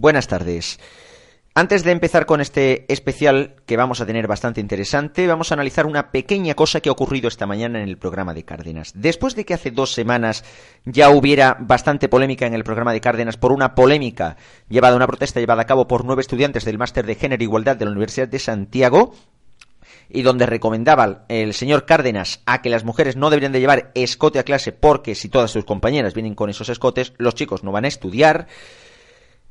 Buenas tardes. Antes de empezar con este especial que vamos a tener bastante interesante, vamos a analizar una pequeña cosa que ha ocurrido esta mañana en el programa de Cárdenas. Después de que hace dos semanas ya hubiera bastante polémica en el programa de Cárdenas por una polémica llevada, una protesta llevada a cabo por nueve estudiantes del Máster de Género e Igualdad de la Universidad de Santiago, y donde recomendaba el señor Cárdenas a que las mujeres no deberían de llevar escote a clase porque si todas sus compañeras vienen con esos escotes, los chicos no van a estudiar.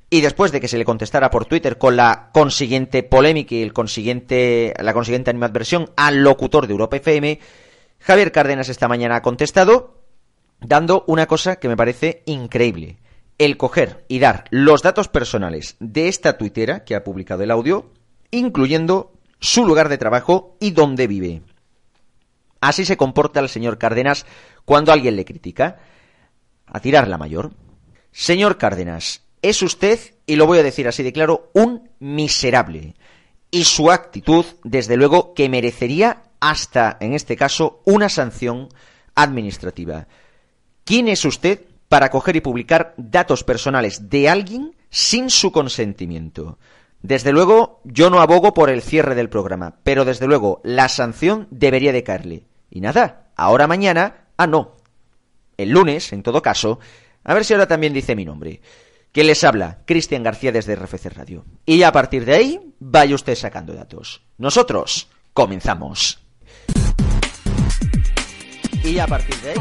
Y después de que se le contestara por Twitter con la consiguiente polémica y el consiguiente, la consiguiente animadversión al locutor de Europa FM, Javier Cárdenas esta mañana ha contestado dando una cosa que me parece increíble. El coger y dar los datos personales de esta tuitera que ha publicado el audio, incluyendo su lugar de trabajo y dónde vive. Así se comporta el señor Cárdenas cuando alguien le critica. A tirar la mayor. Señor Cárdenas, es usted, y lo voy a decir así de claro, un miserable. Y su actitud, desde luego, que merecería hasta, en este caso, una sanción administrativa. ¿Quién es usted para coger y publicar datos personales de alguien sin su consentimiento? Desde luego, yo no abogo por el cierre del programa, pero desde luego la sanción debería de caerle. Y nada, ahora mañana, ah no, el lunes, en todo caso, a ver si ahora también dice mi nombre. ¿Quién les habla? Cristian García desde RFC Radio. Y a partir de ahí, vaya usted sacando datos. Nosotros comenzamos. Y a partir de ahí...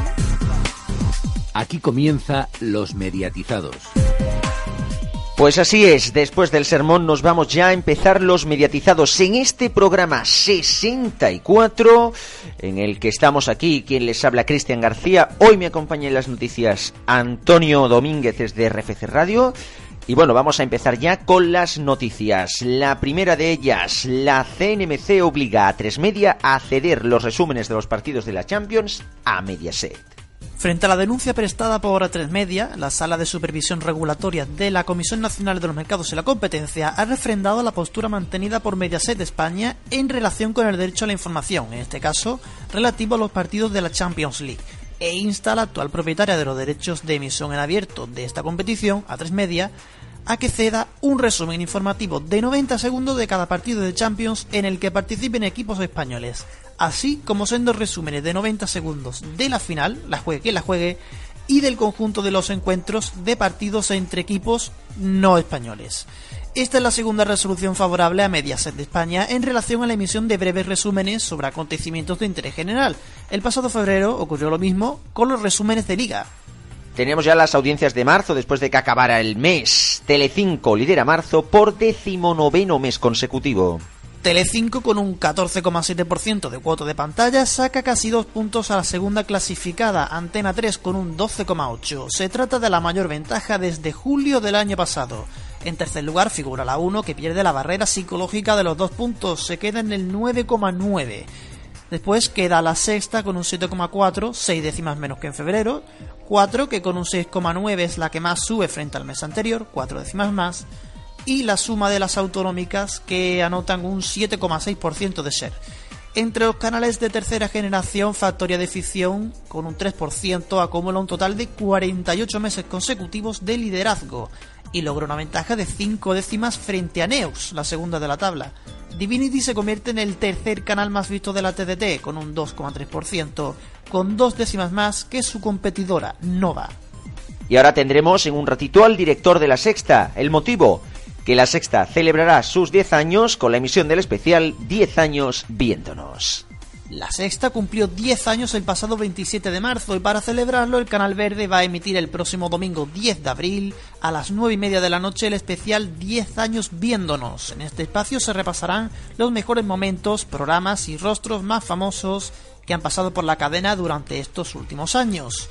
Aquí comienza Los Mediatizados. Pues así es, después del sermón nos vamos ya a empezar los mediatizados en este programa 64 en el que estamos aquí, quien les habla Cristian García. Hoy me acompaña en las noticias Antonio Domínguez desde RFC Radio. Y bueno, vamos a empezar ya con las noticias. La primera de ellas, la CNMC obliga a Tres Media a ceder los resúmenes de los partidos de la Champions a Mediaset. Frente a la denuncia prestada por A3 Media, la Sala de Supervisión Regulatoria de la Comisión Nacional de los Mercados y la Competencia ha refrendado la postura mantenida por Mediaset de España en relación con el derecho a la información, en este caso relativo a los partidos de la Champions League, e insta a la actual propietaria de los derechos de emisión en abierto de esta competición, A3 Media, a que ceda un resumen informativo de 90 segundos de cada partido de Champions en el que participen equipos españoles, así como siendo resúmenes de 90 segundos de la final, la juegue que la juegue, y del conjunto de los encuentros de partidos entre equipos no españoles. Esta es la segunda resolución favorable a Mediaset de España en relación a la emisión de breves resúmenes sobre acontecimientos de interés general. El pasado febrero ocurrió lo mismo con los resúmenes de liga. Teníamos ya las audiencias de marzo después de que acabara el mes. Telecinco lidera marzo por decimonoveno mes consecutivo. Telecinco con un 14,7% de cuota de pantalla saca casi dos puntos a la segunda clasificada, Antena 3 con un 12,8. Se trata de la mayor ventaja desde julio del año pasado. En tercer lugar figura la 1 que pierde la barrera psicológica de los dos puntos, se queda en el 9,9. Después queda la sexta con un 7,4, 6 décimas menos que en febrero. 4 que con un 6,9 es la que más sube frente al mes anterior, 4 décimas más. Y la suma de las autonómicas que anotan un 7,6% de ser. Entre los canales de tercera generación, Factoría de Ficción, con un 3%, acumula un total de 48 meses consecutivos de liderazgo y logra una ventaja de 5 décimas frente a Neus, la segunda de la tabla. Divinity se convierte en el tercer canal más visto de la TDT, con un 2,3%, con dos décimas más que su competidora, Nova. Y ahora tendremos en un ratito al director de La Sexta. El motivo, que La Sexta celebrará sus 10 años con la emisión del especial 10 años viéndonos. La sexta cumplió 10 años el pasado 27 de marzo y para celebrarlo el Canal Verde va a emitir el próximo domingo 10 de abril a las 9 y media de la noche el especial 10 años viéndonos. En este espacio se repasarán los mejores momentos, programas y rostros más famosos que han pasado por la cadena durante estos últimos años.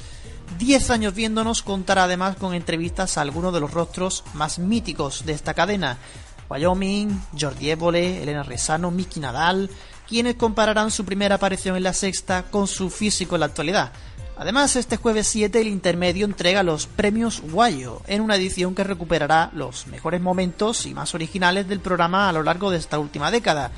10 años viéndonos contará además con entrevistas a algunos de los rostros más míticos de esta cadena. Wyoming, Jordi Évole, Elena Resano, Miki Nadal, quienes compararán su primera aparición en la sexta con su físico en la actualidad. Además, este jueves 7 el intermedio entrega los premios Guayo, en una edición que recuperará los mejores momentos y más originales del programa a lo largo de esta última década.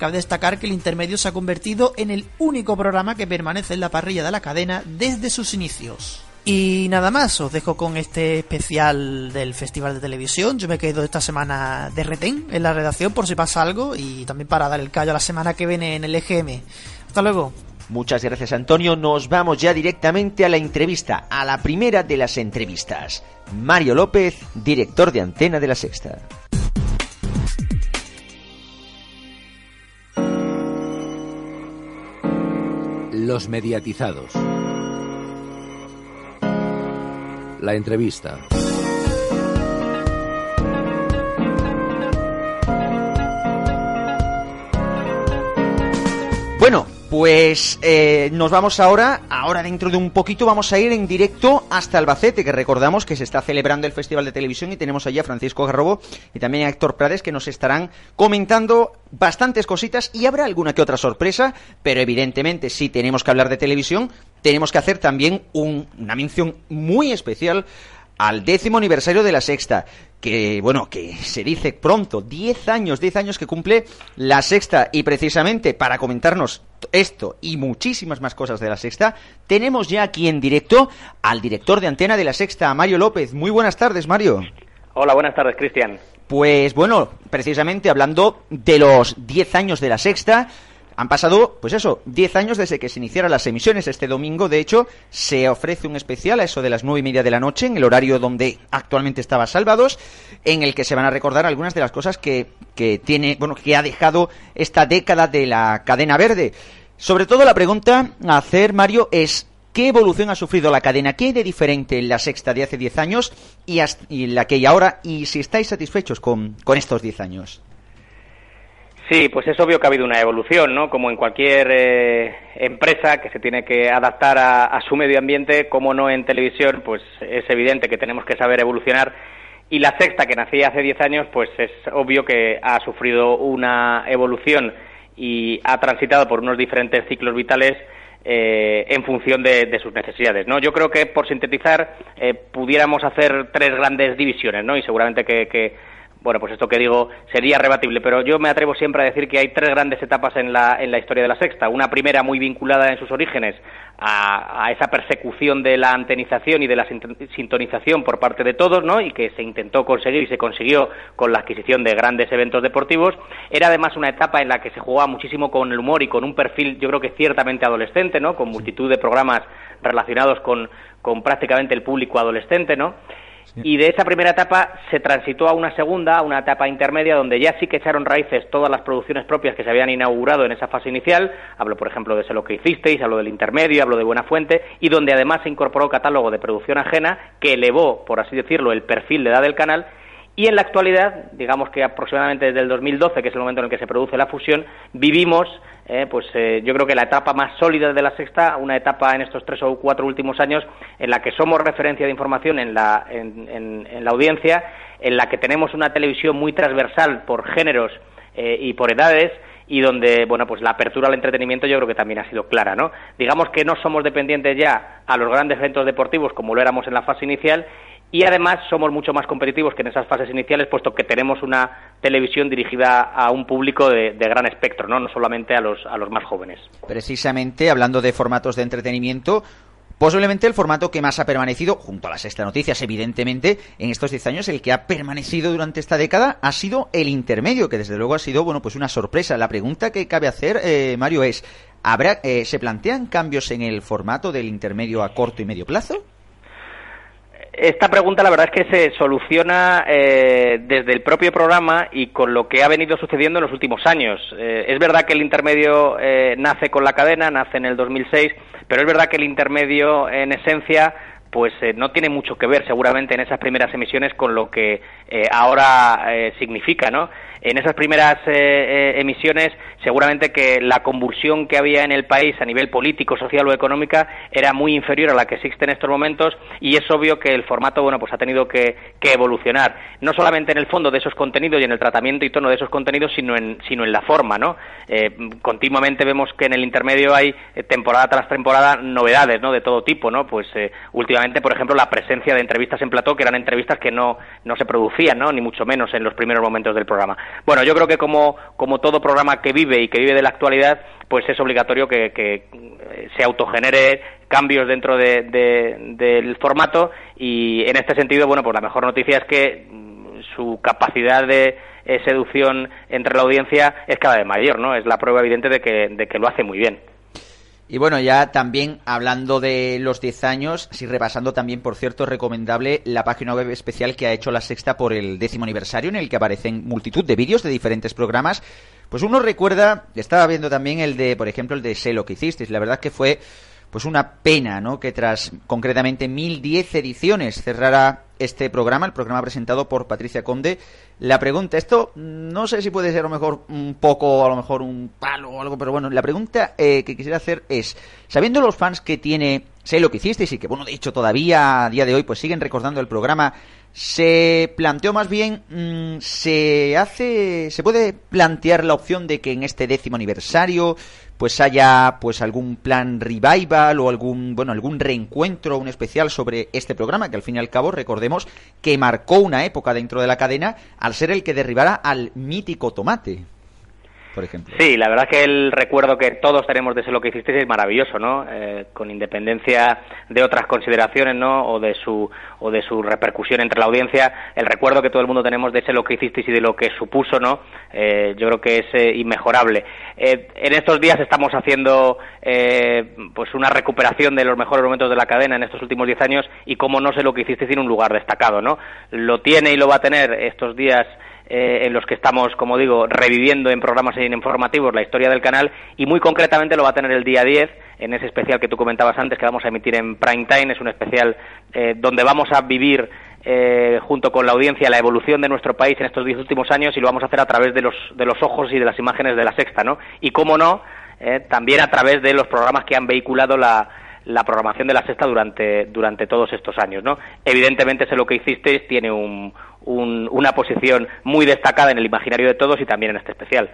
Cabe destacar que el intermedio se ha convertido en el único programa que permanece en la parrilla de la cadena desde sus inicios. Y nada más, os dejo con este especial del Festival de Televisión. Yo me quedo esta semana de retén en la redacción por si pasa algo y también para dar el callo a la semana que viene en el EGM. Hasta luego. Muchas gracias Antonio, nos vamos ya directamente a la entrevista, a la primera de las entrevistas. Mario López, director de Antena de la Sexta. Los mediatizados. La entrevista. Pues eh, nos vamos ahora, ahora dentro de un poquito vamos a ir en directo hasta Albacete, que recordamos que se está celebrando el Festival de Televisión y tenemos allí a Francisco Garrobo y también a Héctor Prades que nos estarán comentando bastantes cositas y habrá alguna que otra sorpresa, pero evidentemente si tenemos que hablar de televisión, tenemos que hacer también una mención muy especial al décimo aniversario de la sexta, que bueno, que se dice pronto, 10 años, 10 años que cumple la sexta y precisamente para comentarnos esto y muchísimas más cosas de la sexta, tenemos ya aquí en directo al director de antena de la sexta, Mario López. Muy buenas tardes, Mario. Hola, buenas tardes, Cristian. Pues bueno, precisamente hablando de los 10 años de la sexta, han pasado, pues eso, 10 años desde que se iniciaron las emisiones. Este domingo, de hecho, se ofrece un especial a eso de las nueve y media de la noche, en el horario donde actualmente estaba Salvados, en el que se van a recordar algunas de las cosas que, que tiene, bueno, que ha dejado esta década de la cadena verde. Sobre todo la pregunta a hacer, Mario, es ¿Qué evolución ha sufrido la cadena? ¿Qué hay de diferente en la sexta de hace 10 años y, en la que hay ahora? Y si estáis satisfechos con, con estos 10 años. Sí, pues es obvio que ha habido una evolución, ¿no? Como en cualquier eh, empresa que se tiene que adaptar a, su medio ambiente, como no en televisión, pues es evidente que tenemos que saber evolucionar. Y la sexta, que nacía hace 10 años, pues es obvio que ha sufrido una evolución y ha transitado por unos diferentes ciclos vitales eh, en función de, sus necesidades. ¿no? Yo creo que, por sintetizar, eh, pudiéramos hacer tres grandes divisiones, ¿no? y seguramente que bueno, pues esto que digo sería rebatible, pero yo me atrevo siempre a decir que hay tres grandes etapas en la, en la historia de la sexta. Una primera muy vinculada en sus orígenes a, esa persecución de la antenización y de la sintonización por parte de todos, ¿no? Y que se intentó conseguir y se consiguió con la adquisición de grandes eventos deportivos. Era además una etapa en la que se jugaba muchísimo con el humor y con un perfil, yo creo que ciertamente adolescente, ¿no? Con multitud de programas relacionados con, con prácticamente el público adolescente, ¿no? Y de esa primera etapa se transitó a una segunda, a una etapa intermedia, donde ya sí que echaron raíces todas las producciones propias que se habían inaugurado en esa fase inicial. Hablo, por ejemplo, de Sé lo que hicisteis, hablo del intermedio, hablo de Buena Fuente, y donde además se incorporó catálogo de producción ajena que elevó, por así decirlo, el perfil de edad del canal y en la actualidad, digamos que aproximadamente desde el 2012, que es el momento en el que se produce la fusión, vivimos, eh, pues eh, yo creo que la etapa más sólida de la sexta, una etapa en estos tres o cuatro últimos años en la que somos referencia de información en la, en, la audiencia, en la que tenemos una televisión muy transversal por géneros eh, y por edades, y donde, bueno, pues la apertura al entretenimiento yo creo que también ha sido clara, ¿no? Digamos que no somos dependientes ya a los grandes eventos deportivos como lo éramos en la fase inicial y además somos mucho más competitivos que en esas fases iniciales, puesto que tenemos una televisión dirigida a un público de, gran espectro, ¿no? no solamente a los, a los más jóvenes. Precisamente, hablando de formatos de entretenimiento, Posiblemente el formato que más ha permanecido, junto a las sexta noticias, evidentemente, en estos 10 años, el que ha permanecido durante esta década ha sido el intermedio, que desde luego ha sido, bueno, pues una sorpresa. La pregunta que cabe hacer, eh, Mario, es, ¿habrá, eh, ¿se plantean cambios en el formato del intermedio a corto y medio plazo? Esta pregunta la verdad es que se soluciona eh, desde el propio programa y con lo que ha venido sucediendo en los últimos años. Eh, es verdad que el intermedio eh, nace con la cadena, nace en el 2006, pero es verdad que el intermedio en esencia pues no tiene mucho que ver seguramente en esas primeras emisiones con lo que ahora significa, ¿no? En esas primeras eh, eh, emisiones seguramente que la convulsión que había en el país a nivel político, social o económica era muy inferior a la que existe en estos momentos y es obvio que el formato bueno pues ha tenido que, evolucionar no solamente en el fondo de esos contenidos y en el tratamiento y tono de esos contenidos sino en sino en la forma no eh, continuamente vemos que en el intermedio hay temporada tras temporada novedades no de todo tipo no pues últimamente por ejemplo la presencia de entrevistas en plató que eran entrevistas que no no se producían ¿no? Ni mucho menos en los primeros momentos del programa. Bueno, yo creo que como, como todo programa que vive y que vive de la actualidad, pues es obligatorio que, que se autogenere cambios dentro del formato y en este sentido, bueno, pues la mejor noticia es que su capacidad de eh, seducción entre la audiencia es cada vez mayor, ¿no? Es la prueba evidente de que, de que lo hace muy bien. Y bueno, ya también hablando de los 10 años, sí repasando también, por cierto, recomendable la página web especial que ha hecho la sexta por el décimo aniversario, en el que aparecen multitud de vídeos de diferentes programas. Pues uno recuerda, estaba viendo también el de, por ejemplo, el de Sé lo que hicisteis. La verdad que fue pues una pena, ¿no? Que tras concretamente 1010 ediciones cerrara este programa, el programa presentado por Patricia Conde. La pregunta, esto no sé si puede ser a lo mejor un poco, a lo mejor un palo o algo, pero bueno, la pregunta eh, que quisiera hacer es, sabiendo los fans que tiene, sé lo que hicisteis y que, bueno, de hecho todavía a día de hoy pues siguen recordando el programa, se planteó más bien, mm, se hace, se puede plantear la opción de que en este décimo aniversario pues haya pues algún plan revival o algún bueno algún reencuentro un especial sobre este programa que al fin y al cabo recordemos que marcó una época dentro de la cadena al ser el que derribara al mítico tomate Sí, la verdad que el recuerdo que todos tenemos de ese lo que hicisteis es maravilloso, ¿no? Eh, con independencia de otras consideraciones, ¿no? O de su o de su repercusión entre la audiencia, el recuerdo que todo el mundo tenemos de ese lo que hicisteis y de lo que supuso, ¿no? Eh, yo creo que es eh, inmejorable. en estos días estamos haciendo pues una recuperación de los mejores momentos de la cadena en estos últimos diez años y cómo no sé lo que hicisteis tiene un lugar destacado, ¿no? Lo tiene y lo va a tener estos días eh, en los que estamos, como digo, reviviendo en programas informativos la historia del canal y muy concretamente lo va a tener el día 10 en ese especial que tú comentabas antes que vamos a emitir en prime time. Es un especial eh, donde vamos a vivir eh, junto con la audiencia la evolución de nuestro país en estos diez últimos años y lo vamos a hacer a través de los, de los ojos y de las imágenes de la sexta, ¿no? Y cómo no, también a través de los programas que han vehiculado la, la programación de la sexta durante, durante todos estos años. ¿no? Evidentemente, sé lo que hicisteis tiene un, una posición muy destacada en el imaginario de todos y también en este especial.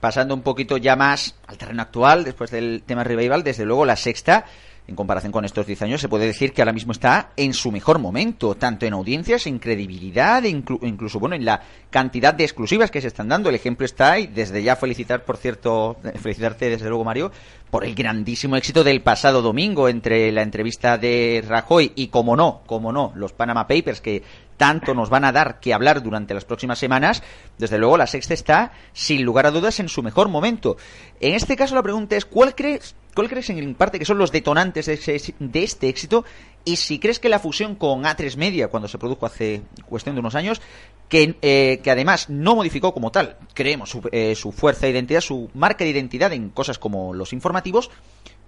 Pasando un poquito ya más al terreno actual, después del tema revival, desde luego la sexta en comparación con estos 10 años, se puede decir que ahora mismo está en su mejor momento, tanto en audiencias, en credibilidad, incluso bueno, en la cantidad de exclusivas que se están dando. El ejemplo está, y desde ya felicitar, por cierto, felicitarte desde luego, Mario, por el grandísimo éxito del pasado domingo entre la entrevista de Rajoy y, como no, como no, los Panama Papers que tanto nos van a dar que hablar durante las próximas semanas, desde luego la sexta está, sin lugar a dudas, en su mejor momento. En este caso la pregunta es, ¿cuál crees, cuál crees en parte que son los detonantes de, este éxito? Y si crees que la fusión con A3 Media, cuando se produjo hace cuestión de unos años, que, eh, que además no modificó como tal, creemos, su, eh, su fuerza de identidad, su marca de identidad en cosas como los informativos,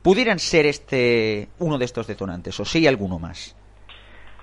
pudieran ser este uno de estos detonantes, o si alguno más.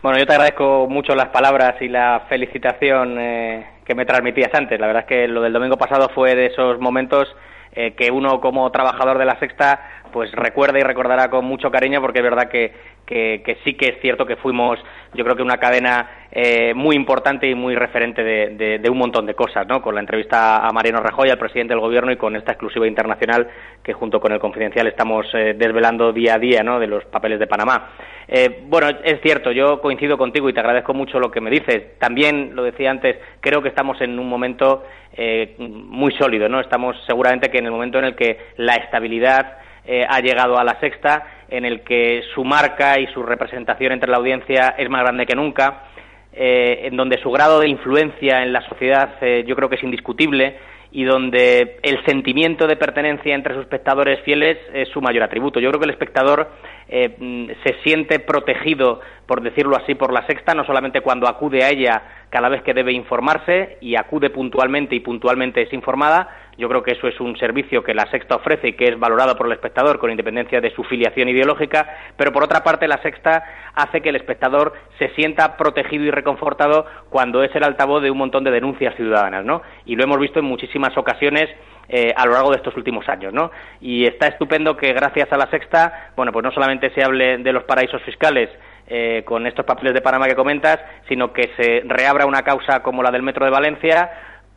Bueno, yo te agradezco mucho las palabras y la felicitación eh, que me transmitías antes. La verdad es que lo del domingo pasado fue de esos momentos eh, que uno como trabajador de la sexta pues recuerda y recordará con mucho cariño porque es verdad que, que, sí que es cierto que fuimos yo creo que una cadena eh, muy importante y muy referente de, un montón de cosas, ¿no? Con la entrevista a Mariano Rajoy, al presidente del gobierno, y con esta exclusiva internacional que junto con el Confidencial estamos desvelando día a día, ¿no? De los papeles de Panamá. Eh, bueno, es cierto, yo coincido contigo y te agradezco mucho lo que me dices. También, lo decía antes, creo que estamos en un momento eh, muy sólido, ¿no? Estamos seguramente que en el momento en el que la estabilidad eh, ha llegado a la sexta, en el que su marca y su representación entre la audiencia es más grande que nunca, en donde su grado de influencia en la sociedad yo creo que es indiscutible y donde el sentimiento de pertenencia entre sus espectadores fieles es su mayor atributo. Yo creo que el espectador eh, se siente protegido, por decirlo así, por la sexta, no solamente cuando acude a ella cada vez que debe informarse y acude puntualmente y puntualmente es informada, yo creo que eso es un servicio que la Sexta ofrece y que es valorado por el espectador con independencia de su filiación ideológica, pero por otra parte la Sexta hace que el espectador se sienta protegido y reconfortado cuando es el altavoz de un montón de denuncias ciudadanas, ¿no? Y lo hemos visto en muchísimas ocasiones eh, a lo largo de estos últimos años, ¿no? Y está estupendo que gracias a la Sexta, bueno, pues no solamente se hable de los paraísos fiscales, eh, con estos papeles de Panamá que comentas, sino que se reabra una causa como la del Metro de Valencia,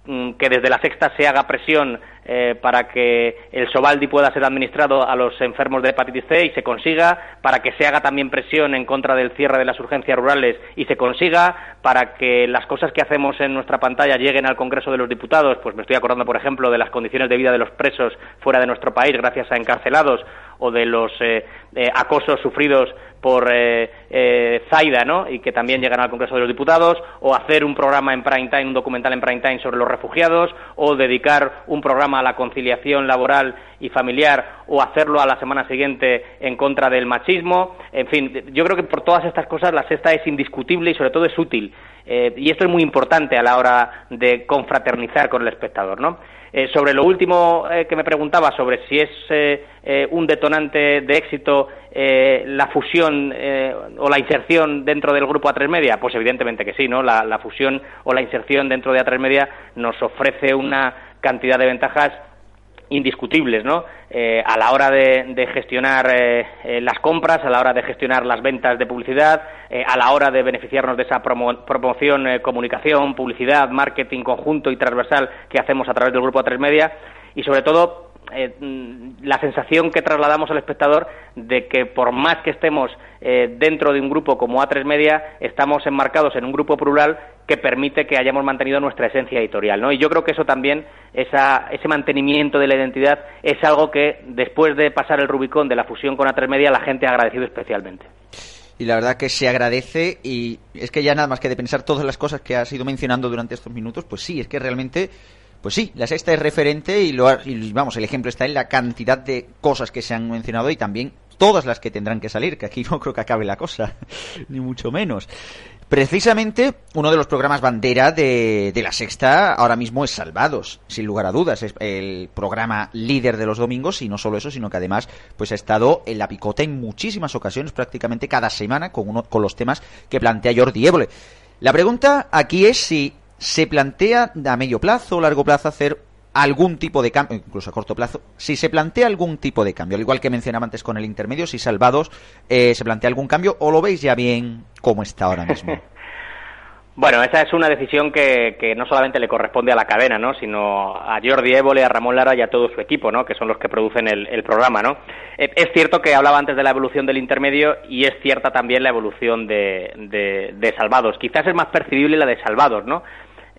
que desde la sexta se haga presión eh, para que el Sobaldi pueda ser administrado a los enfermos de hepatitis C y se consiga, para que se haga también presión en contra del cierre de las urgencias rurales y se consiga, para que las cosas que hacemos en nuestra pantalla lleguen al Congreso de los Diputados, pues me estoy acordando, por ejemplo, de las condiciones de vida de los presos fuera de nuestro país gracias a encarcelados o de los eh, eh, acosos sufridos por eh, eh, Zaida, ¿no? Y que también llegan al Congreso de los Diputados, o hacer un programa en prime time, un documental en prime time sobre los refugiados, o dedicar un programa la conciliación laboral y familiar, o hacerlo a la semana siguiente en contra del machismo. En fin, yo creo que por todas estas cosas la sexta es indiscutible y sobre todo es útil. Eh, y esto es muy importante a la hora de confraternizar con el espectador, ¿no? Eh, sobre lo último eh, que me preguntaba, sobre si es un detonante de éxito la fusión o la inserción dentro del grupo A3 Media, pues evidentemente que sí, ¿no? La, la fusión o la inserción dentro de A3 Media nos ofrece una cantidad de ventajas indiscutibles, ¿no? Eh, a la hora de, gestionar eh, eh, las compras, a la hora de gestionar las ventas de publicidad, a la hora de beneficiarnos de esa promoción, comunicación, publicidad, marketing conjunto y transversal que hacemos a través del grupo A3 Media y sobre todo eh, la sensación que trasladamos al espectador de que por más que estemos eh, dentro de un grupo como A3 Media, estamos enmarcados en un grupo plural que permite que hayamos mantenido nuestra esencia editorial. ¿no? Y yo creo que eso también, ese mantenimiento de la identidad, es algo que después de pasar el Rubicón de la fusión con A3 Media, la gente ha agradecido especialmente y la verdad que se agradece y es que ya nada más que de pensar todas las cosas que has ido mencionando durante estos minutos, pues sí, es que realmente pues sí, la sexta es referente y, lo, vamos, el ejemplo está en la cantidad de cosas que se han mencionado y también todas las que tendrán que salir, que aquí no creo que acabe la cosa, ni mucho menos. Precisamente uno de los programas bandera de, de, la sexta ahora mismo es Salvados, sin lugar a dudas, es el programa líder de los domingos y no solo eso, sino que además pues ha estado en la picota en muchísimas ocasiones, prácticamente cada semana con uno con los temas que plantea Jordi Évole. La pregunta aquí es si se plantea a medio plazo o largo plazo hacer algún tipo de cambio, incluso a corto plazo, si se plantea algún tipo de cambio, al igual que mencionaba antes con el intermedio, si salvados eh, se plantea algún cambio o lo veis ya bien como está ahora mismo. Bueno, esa es una decisión que, que, no solamente le corresponde a la cadena, ¿no? sino a Jordi Évole, a Ramón Lara y a todo su equipo, ¿no? que son los que producen el, programa. ¿no? Eh, es cierto que hablaba antes de la evolución del intermedio y es cierta también la evolución de, de, de Salvados. Quizás es más percibible la de Salvados, ¿no?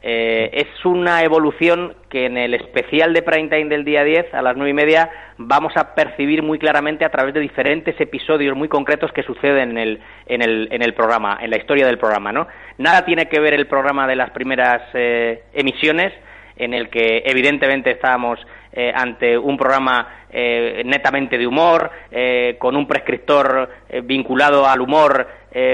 Eh, es una evolución que en el especial de prime time del día 10 a las nueve y media vamos a percibir muy claramente a través de diferentes episodios muy concretos que suceden en el, en el, en el programa, en la historia del programa. ¿no? Nada tiene que ver el programa de las primeras eh, emisiones, en el que evidentemente estábamos eh, ante un programa eh, netamente de humor, eh, con un prescriptor vinculado al humor,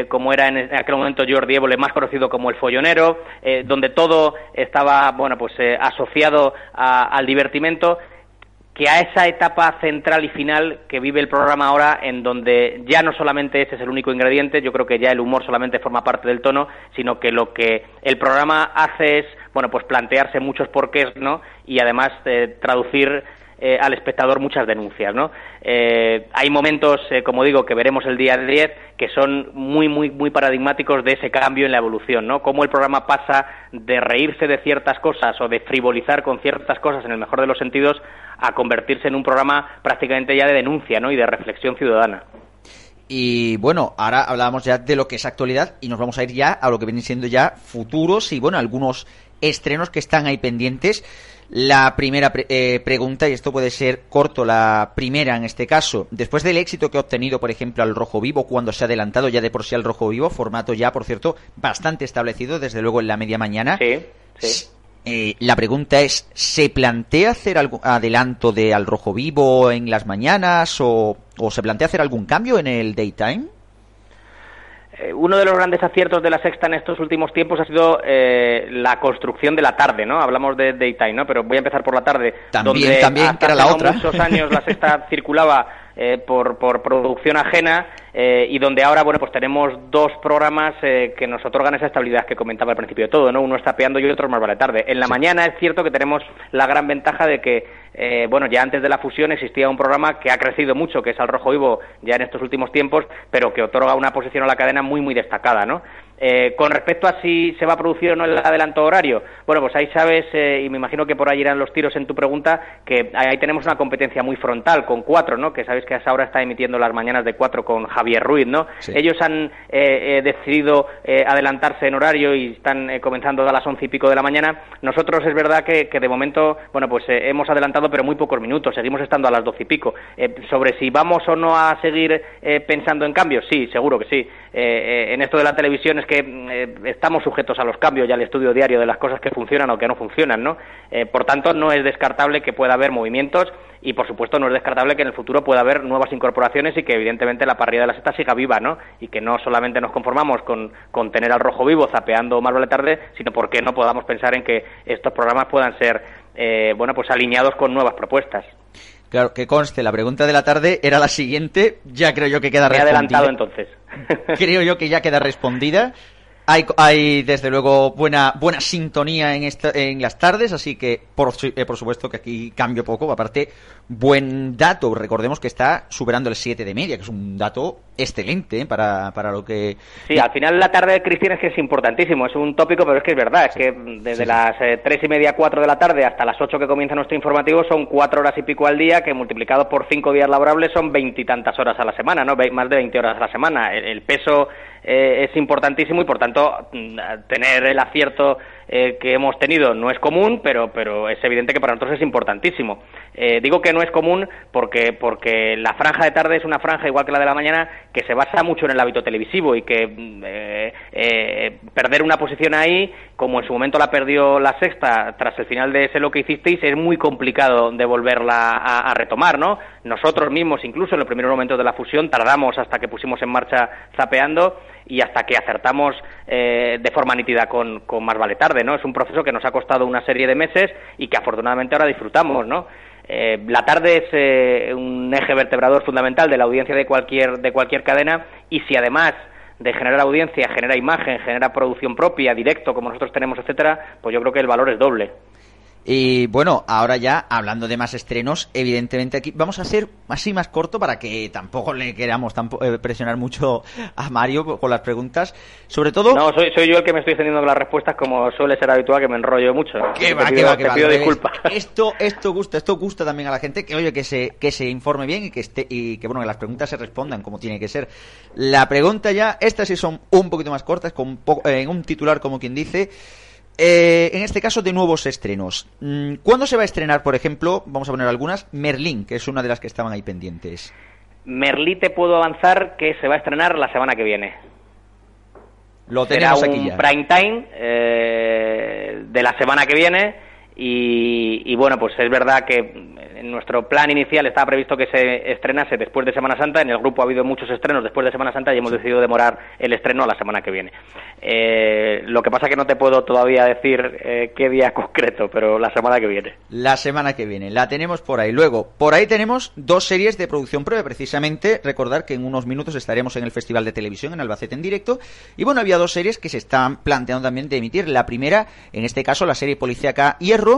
como era en aquel momento Jordi Évole, más conocido como el follonero, donde todo estaba, bueno, pues asociado al divertimento que a esa etapa central y final que vive el programa ahora, en donde ya no solamente ese es el único ingrediente, yo creo que ya el humor solamente forma parte del tono, sino que lo que el programa hace es bueno, pues plantearse muchos porqués, ¿no? Y además eh, traducir eh, al espectador muchas denuncias, ¿no? Eh, hay momentos, como digo, que veremos el día 10 que son muy, muy, muy paradigmáticos de ese cambio en la evolución, ¿no? Cómo el programa pasa de reírse de ciertas cosas o de frivolizar con ciertas cosas, en el mejor de los sentidos, a convertirse en un programa prácticamente ya de denuncia, ¿no? Y de reflexión ciudadana. Y bueno, ahora hablábamos ya de lo que es actualidad y nos vamos a ir ya a lo que vienen siendo ya futuros y bueno, algunos estrenos que están ahí pendientes. La primera eh, pregunta, y esto puede ser corto, la primera en este caso, después del éxito que ha obtenido, por ejemplo, al Rojo Vivo, cuando se ha adelantado ya de por sí al Rojo Vivo, formato ya, por cierto, bastante establecido, desde luego en la media mañana. Sí, sí. Eh, la pregunta es, ¿se plantea hacer algún adelanto de al Rojo Vivo en las mañanas o, o se plantea hacer algún cambio en el daytime? Eh, uno de los grandes aciertos de la sexta en estos últimos tiempos ha sido eh, la construcción de la tarde, ¿no? Hablamos de daytime, ¿no? Pero voy a empezar por la tarde. También, donde también, que era la otra. muchos años la sexta circulaba eh, por, por producción ajena eh, y donde ahora, bueno, pues tenemos dos programas eh, que nos otorgan esa estabilidad que comentaba al principio de todo, ¿no? Uno está peando y otro más vale tarde. En la mañana es cierto que tenemos la gran ventaja de que, eh, bueno, ya antes de la fusión existía un programa que ha crecido mucho, que es Al Rojo Vivo ya en estos últimos tiempos, pero que otorga una posición a la cadena muy, muy destacada, ¿no? Eh, con respecto a si se va a producir o no el adelanto horario, bueno, pues ahí sabes, eh, y me imagino que por ahí irán los tiros en tu pregunta, que ahí tenemos una competencia muy frontal con cuatro, ¿no? Que sabéis que a esa hora está emitiendo las mañanas de cuatro con Javier Ruiz, ¿no? Ellos han eh, decidido adelantarse en horario y están comenzando a las once y pico de la mañana. Nosotros es verdad que, que de momento, bueno, pues hemos adelantado, pero muy pocos minutos, seguimos estando a las doce y pico. sobre si vamos o no a seguir pensando en cambios, sí, seguro que sí. en esto de la televisión es que eh, estamos sujetos a los cambios y al estudio diario de las cosas que funcionan o que no funcionan, ¿no? Eh, por tanto, no es descartable que pueda haber movimientos y, por supuesto, no es descartable que en el futuro pueda haber nuevas incorporaciones y que, evidentemente, la parrilla de la sexta siga viva, ¿no? Y que no solamente nos conformamos con, con tener al rojo vivo zapeando más vale tarde, sino porque no podamos pensar en que estos programas puedan ser, eh, bueno, pues alineados con nuevas propuestas. Claro, que conste, la pregunta de la tarde era la siguiente, ya creo yo que queda respondida. adelantado entonces. creo yo que ya queda respondida. Hay, hay, desde luego buena buena sintonía en esta, en las tardes, así que por, eh, por supuesto que aquí cambio poco. Aparte, buen dato. Recordemos que está superando el 7 de media, que es un dato excelente ¿eh? para, para lo que. Sí, al final la tarde de Cristina es que es importantísimo. Es un tópico, pero es que es verdad. Es que desde las eh, tres y media, cuatro de la tarde hasta las 8 que comienza nuestro informativo son cuatro horas y pico al día, que multiplicado por cinco días laborables son veintitantas horas a la semana, ¿no? Más de 20 horas a la semana. el peso eh, es importantísimo y por tanto mm, tener el acierto eh, que hemos tenido no es común, pero, pero es evidente que para nosotros es importantísimo. Eh, digo que no es común porque, porque la franja de tarde es una franja igual que la de la mañana que se basa mucho en el hábito televisivo y que mm, perder una posición ahí, como en su momento la perdió la sexta tras el final de ese lo que hicisteis, es muy complicado de volverla a, a retomar, ¿no? Nosotros mismos, incluso en los primeros momentos de la fusión, tardamos hasta que pusimos en marcha zapeando y hasta que acertamos eh, de forma nítida con, con, Más Vale Tarde, ¿no? Es un proceso que nos ha costado una serie de meses y que afortunadamente ahora disfrutamos, ¿no? Eh, la tarde es eh, un eje vertebrador fundamental de la audiencia de cualquier, de cualquier cadena y si además de generar audiencia, genera imagen, genera producción propia, directo, como nosotros tenemos, etcétera, pues yo creo que el valor es doble. Y bueno, ahora ya hablando de más estrenos, evidentemente aquí vamos a ser así más corto para que tampoco le queramos eh, presionar mucho a Mario con las preguntas. Sobre todo. No, soy, soy yo el que me estoy teniendo las respuestas, como suele ser habitual, que me enrollo mucho. Que va, que va, que pido disculpas. Esto, esto gusta, esto gusta también a la gente, que oye, que se, que se informe bien y que esté, y que bueno, que las preguntas se respondan como tiene que ser. La pregunta ya, estas sí son un poquito más cortas, con en un titular como quien dice. Eh, en este caso de nuevos estrenos. Mm, ¿Cuándo se va a estrenar, por ejemplo, vamos a poner algunas, Merlín, que es una de las que estaban ahí pendientes? Merlí te puedo avanzar que se va a estrenar la semana que viene. Lo tenemos Será aquí un prime time eh, de la semana que viene y, y, bueno, pues es verdad que en nuestro plan inicial estaba previsto que se estrenase después de Semana Santa. En el grupo ha habido muchos estrenos después de Semana Santa y hemos decidido demorar el estreno a la semana que viene. Eh, lo que pasa es que no te puedo todavía decir eh, qué día concreto, pero la semana que viene. La semana que viene, la tenemos por ahí. Luego, por ahí tenemos dos series de producción prueba. Precisamente, recordar que en unos minutos estaremos en el Festival de Televisión en Albacete en directo. Y bueno, había dos series que se están planteando también de emitir. La primera, en este caso, la serie policíaca Hierro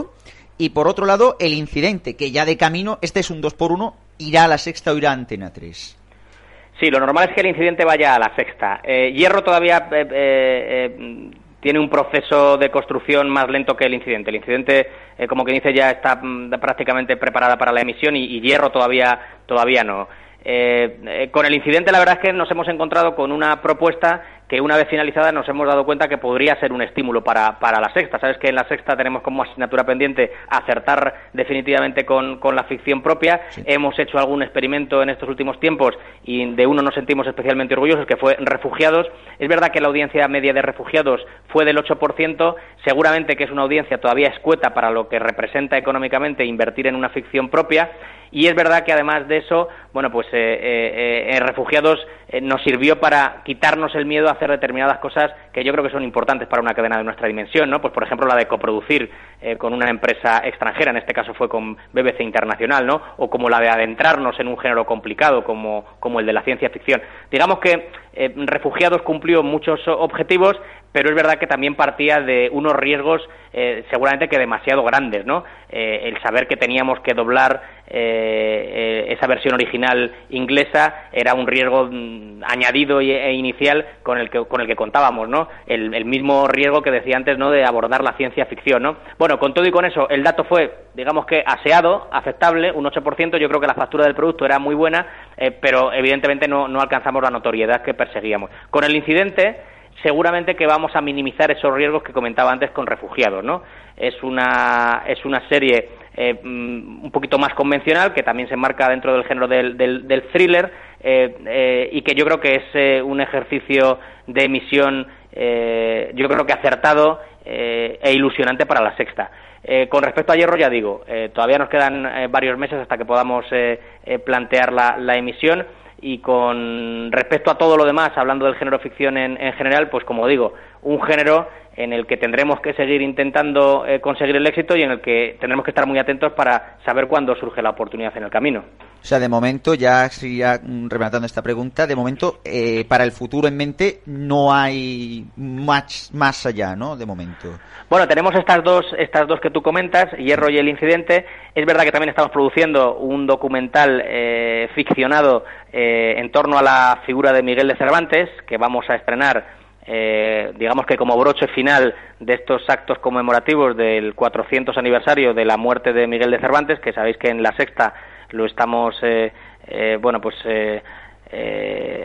y por otro lado, el incidente, que ya de camino, este es un 2 por 1 irá a la sexta o irá a Antena 3. Sí, lo normal es que el incidente vaya a la sexta. Eh, Hierro todavía eh, eh, tiene un proceso de construcción más lento que el incidente. El incidente, como que dice, ya está mm, prácticamente preparada para la emisión y, y Hierro todavía, todavía no. con el incidente, la verdad es que nos hemos encontrado con una propuesta que una vez finalizada nos hemos dado cuenta que podría ser un estímulo para, para la sexta. Sabes que en la sexta tenemos como asignatura pendiente acertar definitivamente con, con la ficción propia. Hemos hecho algún experimento en estos últimos tiempos y de uno nos sentimos especialmente orgullosos, que fue Refugiados. Es verdad que la audiencia media de Refugiados fue del 8%, seguramente que es una audiencia todavía escueta para lo que representa económicamente invertir en una ficción propia. Y es verdad que además de eso, bueno, pues eh, eh, eh Refugiados eh, nos sirvió para quitarnos el miedo a hacer determinadas cosas que yo creo que son importantes para una cadena de nuestra dimensión, ¿no? Pues por ejemplo la de coproducir con una empresa extranjera, en este caso fue con BBC Internacional, ¿no? O como la de adentrarnos en un género complicado como, como el de la ciencia ficción. Digamos que refugiados cumplió muchos objetivos, pero es verdad que también partía de unos riesgos eh, seguramente que demasiado grandes, ¿no? Eh, el saber que teníamos que doblar eh, esa versión original inglesa era un riesgo mm, añadido e inicial con el que con el que contábamos, ¿no? El, el, mismo riesgo que decía antes, ¿no? De abordar la ciencia ficción, ¿no? Bueno, con todo y con eso, el dato fue, digamos que aseado, aceptable, un 8%. Yo creo que la factura del producto era muy buena, pero evidentemente no, no alcanzamos la notoriedad que perseguíamos. Con el incidente seguramente que vamos a minimizar esos riesgos que comentaba antes con refugiados, ¿no? Es una, es una serie eh, mm, un poquito más convencional que también se enmarca dentro del género del, del, thriller eh, eh, y que yo creo que es un ejercicio de emisión yo creo que acertado e ilusionante para la sexta. con respecto a Hierro, ya digo, todavía nos quedan varios meses hasta que podamos plantear la, la emisión y con respecto a todo lo demás, hablando del género ficción en, general, pues como digo, un género en el que tendremos que seguir intentando eh, conseguir el éxito y en el que tendremos que estar muy atentos para saber cuándo surge la oportunidad en el camino. O sea, de momento, ya, ya mm, rematando esta pregunta, de momento, eh, para el futuro en mente, no hay más, más allá, ¿no? De momento. Bueno, tenemos estas dos, estas dos que tú comentas, Hierro y el incidente. Es verdad que también estamos produciendo un documental eh, ficcionado en torno a la figura de Miguel de Cervantes, que vamos a estrenar, eh, digamos que como broche final de estos actos conmemorativos del 400 aniversario de la muerte de Miguel de Cervantes, que sabéis que en la sexta lo estamos, bueno, pues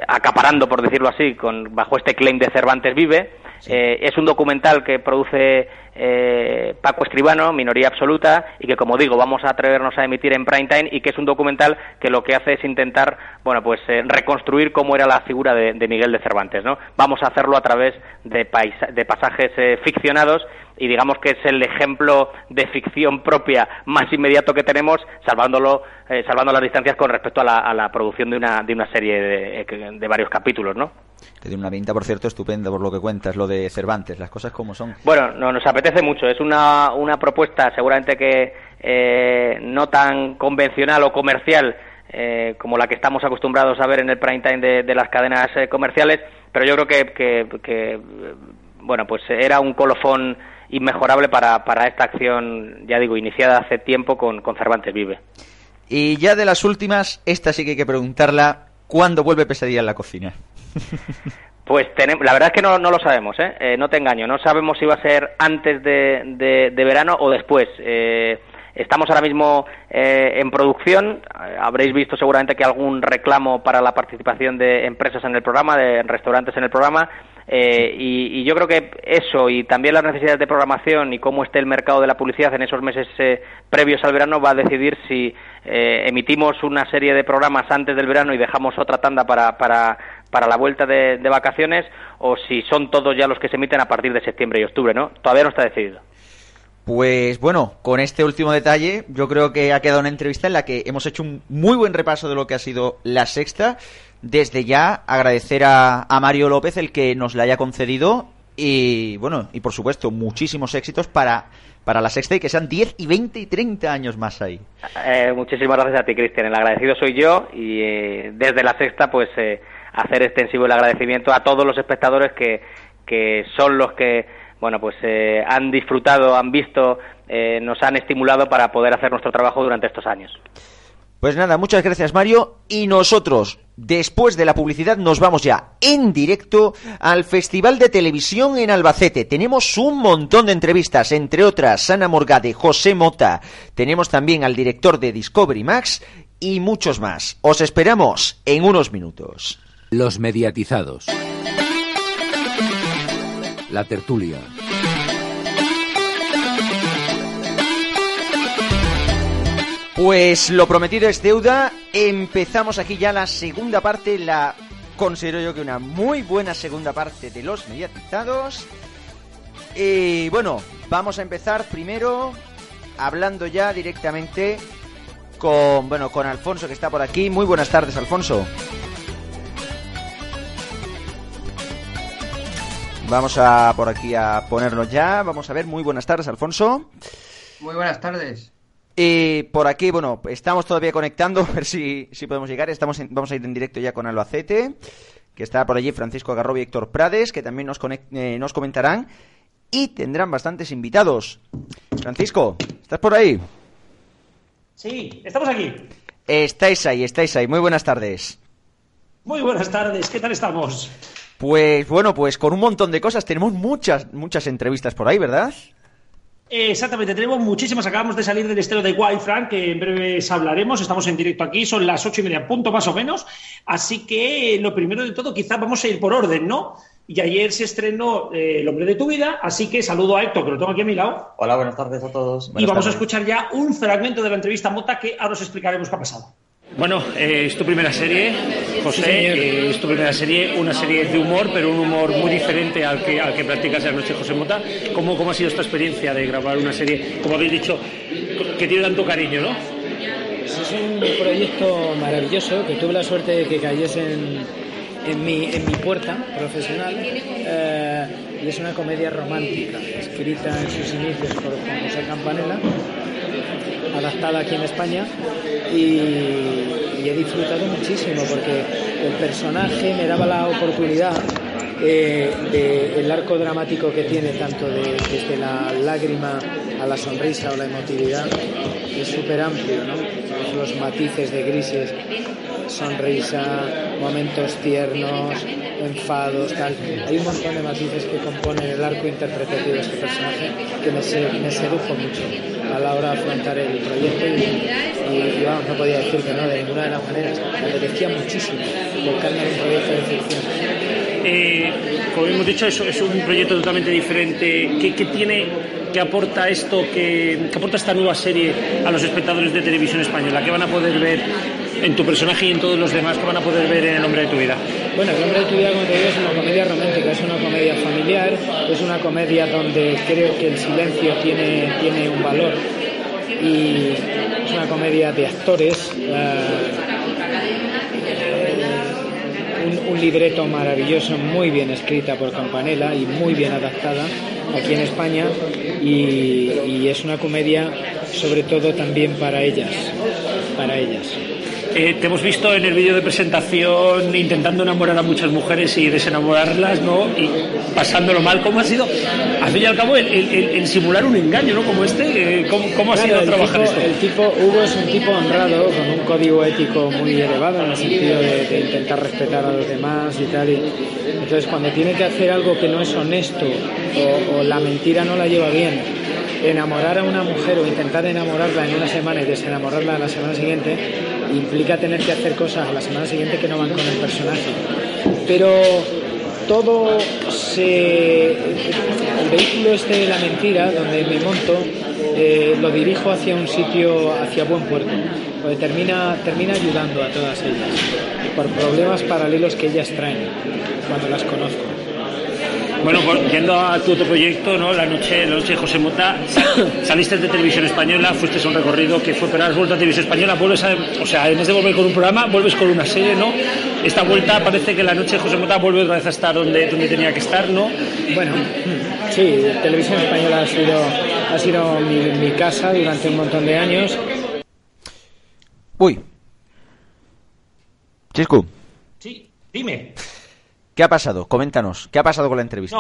acaparando, por decirlo así, con, bajo este claim de Cervantes vive. Eh, es un documental que produce eh, Paco Escribano, minoría absoluta, y que, como digo, vamos a atrevernos a emitir en prime time y que es un documental que lo que hace es intentar, bueno, pues eh, reconstruir cómo era la figura de, Miguel de Cervantes, ¿no? Vamos a hacerlo a través de, de pasajes ficcionados y digamos que es el ejemplo de ficción propia más inmediato que tenemos, salvándolo, salvando las distancias con respecto a la, producción de una, de una serie de, de varios capítulos, ¿no? Que tiene una pinta, por cierto, estupenda por lo que cuentas, lo de Cervantes, las cosas como son. Bueno, no, nos apetece mucho, es una, una propuesta seguramente que eh, no tan convencional o comercial eh, como la que estamos acostumbrados a ver en el prime time de, las cadenas eh, comerciales, pero yo creo que, que, bueno, pues era un colofón inmejorable para, para esta acción, ya digo, iniciada hace tiempo con, con Cervantes Vive. Y ya de las últimas, esta sí que hay que preguntarla, ¿cuándo vuelve Pesadilla en la cocina? Pues tenemos, la verdad es que no, no lo sabemos, ¿eh? ¿eh? no te engaño, no sabemos si va a ser antes de, de, verano o después. Eh, estamos ahora mismo eh, en producción, habréis visto seguramente que algún reclamo para la participación de empresas en el programa, de restaurantes en el programa, eh, y, yo creo que eso y también las necesidades de programación y cómo esté el mercado de la publicidad en esos meses eh, previos al verano va a decidir si eh, emitimos una serie de programas antes del verano y dejamos otra tanda para, para, para la vuelta de, de vacaciones o si son todos ya los que se emiten a partir de septiembre y octubre, ¿no? Todavía no está decidido. Pues bueno, con este último detalle, yo creo que ha quedado una entrevista en la que hemos hecho un muy buen repaso de lo que ha sido la sexta. Desde ya agradecer a, Mario López el que nos la haya concedido y bueno, y por supuesto, muchísimos éxitos para, para la sexta y que sean 10 y 20 y 30 años más ahí. Eh, muchísimas gracias a ti, Cristian. El agradecido soy yo y eh, desde la sexta, pues eh, hacer extensivo el agradecimiento a todos los espectadores que, que son los que bueno, pues eh, han disfrutado, han visto, eh, nos han estimulado para poder hacer nuestro trabajo durante estos años. Pues nada, muchas gracias Mario y nosotros, después de la publicidad, nos vamos ya en directo al Festival de Televisión en Albacete. Tenemos un montón de entrevistas, entre otras Ana Morgade, José Mota, tenemos también al director de Discovery Max y muchos más. Os esperamos en unos minutos. Los mediatizados la tertulia. Pues lo prometido es deuda. Empezamos aquí ya la segunda parte, la considero yo que una muy buena segunda parte de los mediatizados. Y bueno, vamos a empezar primero hablando ya directamente con bueno, con Alfonso que está por aquí. Muy buenas tardes, Alfonso. Vamos a por aquí a ponernos ya. Vamos a ver. Muy buenas tardes, Alfonso. Muy buenas tardes. Y por aquí, bueno, estamos todavía conectando, a ver si, si podemos llegar. Estamos vamos a ir en directo ya con Albacete. que está por allí Francisco Garrobo y Héctor Prades, que también nos, eh, nos comentarán. Y tendrán bastantes invitados. Francisco, ¿estás por ahí? Sí, estamos aquí. Estáis ahí, estáis ahí. Muy buenas tardes. Muy buenas tardes, ¿qué tal estamos? Pues bueno, pues con un montón de cosas. Tenemos muchas, muchas entrevistas por ahí, ¿verdad? Exactamente, tenemos muchísimas. Acabamos de salir del estero de Wild Frank, que en breve hablaremos. Estamos en directo aquí, son las ocho y media, punto más o menos. Así que lo primero de todo, quizás vamos a ir por orden, ¿no? Y ayer se estrenó eh, El hombre de tu vida, así que saludo a Héctor, que lo tengo aquí a mi lado. Hola, buenas tardes a todos. y vamos a escuchar ya un fragmento de la entrevista Mota que ahora os explicaremos qué ha pasado. Bueno, eh, es tu primera serie, José, eh, es tu primera serie, una serie de humor, pero un humor muy diferente al que, al que practicas la noche, José Mota. ¿Cómo, ¿Cómo ha sido esta experiencia de grabar una serie, como habéis dicho, que tiene tanto cariño, no? Pues es un proyecto maravilloso que tuve la suerte de que cayese en, en, mi, en mi puerta profesional. Eh, y es una comedia romántica, escrita en sus inicios por Juan José Campanella adaptada aquí en España y, he disfrutado muchísimo porque el personaje me daba la oportunidad eh, del arco dramático que tiene, tanto desde la lágrima a la sonrisa o la emotividad, es súper amplio. Los matices de grises, sonrisa, momentos tiernos, enfados, tal. Hay un montón de matices que componen el arco interpretativo de este personaje que me, me sedujo mucho a la hora de afrontar el proyecto y, vamos, no podía decir que no de ninguna de las maneras. Me apetecía muchísimo volcarme en un proyecto de ficción. Eh, como hemos dicho, es, es un proyecto totalmente diferente. ¿Qué, qué tiene, qué aporta esto, qué, qué aporta esta nueva serie a los espectadores de televisión española? ¿Qué van a poder ver en tu personaje y en todos los demás que van a poder ver en El hombre de tu vida? Bueno, El hombre de tu vida, como te digo, es una comedia romántica, es una comedia familiar, es una comedia donde creo que el silencio tiene, tiene un valor y es una comedia de actores. Eh, un, libreto maravilloso, muy bien escrita por Campanella y muy bien adaptada aquí en España y, y es una comedia sobre todo también para ellas, para ellas. Eh, te hemos visto en el vídeo de presentación intentando enamorar a muchas mujeres y desenamorarlas, ¿no? Y pasándolo mal. ¿Cómo ha sido, al fin y al cabo, el, simular un engaño, ¿no? Como este, eh, ¿cómo, ha sido trabajar esto? El tipo, Hugo es un tipo honrado, con un código ético muy elevado, en el sentido de, intentar respetar a los demás y tal. Y, entonces, cuando tiene que hacer algo que no es honesto o, o la mentira no la lleva bien, enamorar a una mujer o intentar enamorarla en una semana y desenamorarla a la semana siguiente, implica tener que hacer cosas a la semana siguiente que no van con el personaje. Pero todo se. El vehículo este de la mentira, donde me monto, eh, lo dirijo hacia un sitio, hacia buen puerto, porque termina, termina ayudando a todas ellas, por problemas paralelos que ellas traen cuando las conozco. Bueno, pues, yendo a tu otro proyecto, ¿no? La noche, la noche de José Mota, saliste de televisión española, fuiste a un recorrido que fue, pero has vuelto a televisión española, vuelves a, o sea, en vez de volver con un programa, vuelves con una serie, ¿no? Esta vuelta parece que la noche de José Mota vuelve otra vez a estar donde, donde tenía que estar, ¿no? Bueno, sí, televisión española ha sido, ha sido mi, mi casa durante un montón de años. Uy. Chiscu. Sí, dime. ¿Qué ha pasado? Coméntanos. ¿Qué ha pasado con la entrevista?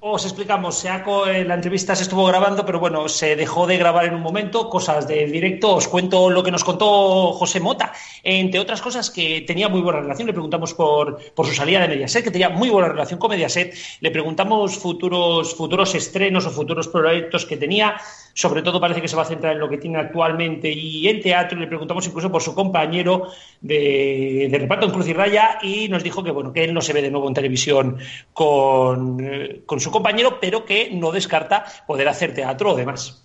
Os explicamos, SEACO, eh, la entrevista se estuvo grabando, pero bueno, se dejó de grabar en un momento, cosas de directo. Os cuento lo que nos contó José Mota, entre otras cosas que tenía muy buena relación. Le preguntamos por, por su salida de Mediaset, que tenía muy buena relación con Mediaset. Le preguntamos futuros estrenos o futuros proyectos que tenía. Sobre todo parece que se va a centrar en lo que tiene actualmente y en teatro. Le preguntamos incluso por su compañero de, reparto en Cruz y Raya y nos dijo que bueno que él no se ve de nuevo en televisión con, eh, con su compañero, pero que no descarta poder hacer teatro o demás.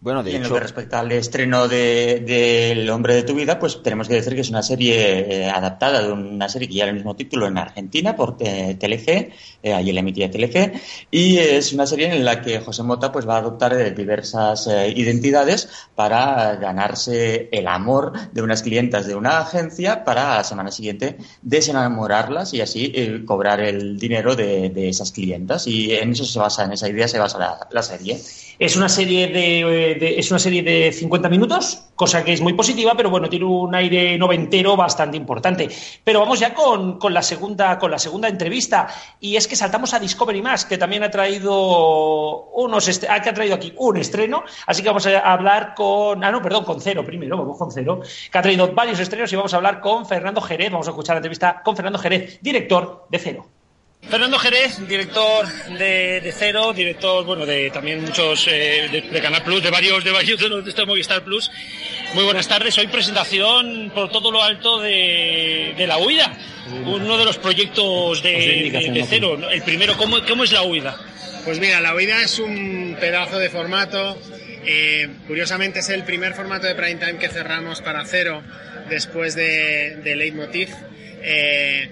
Bueno, de y en lo que respecta al estreno de, de, El hombre de tu vida, pues tenemos que decir que es una serie eh, adaptada de una serie que lleva el mismo título en Argentina por eh, Telefe, eh, allí la emitía Telefe, y es una serie en la que José Mota pues va a adoptar eh, diversas eh, identidades para ganarse el amor de unas clientas de una agencia para la semana siguiente desenamorarlas y así cobrar el dinero de, de, esas clientas. Y en eso se basa, en esa idea se basa la, la serie. Es una serie de, es una serie de 50 minutos, cosa que es muy positiva, pero bueno, tiene un aire noventero bastante importante. Pero vamos ya con, la segunda con la segunda entrevista y es que saltamos a Discovery Más, que también ha traído unos ah, que ha traído aquí un estreno, así que vamos a hablar con ah no, perdón, con Cero primero, vamos con Cero, que ha traído varios estrenos y vamos a hablar con Fernando Jerez, vamos a escuchar la entrevista con Fernando Jerez, director de Cero. Fernando Jerez, director de, Cero, director, bueno, de también muchos eh, de, Canal Plus, de varios, de varios de de Movistar Plus. Muy buenas tardes. Hoy presentación por todo lo alto de, la huida, uno de los proyectos de, Cero. El primero, ¿cómo, ¿cómo es la huida? Pues mira, la huida es un pedazo de formato. Eh, curiosamente es el primer formato de prime time que cerramos para Cero después de, de Leitmotiv. Eh,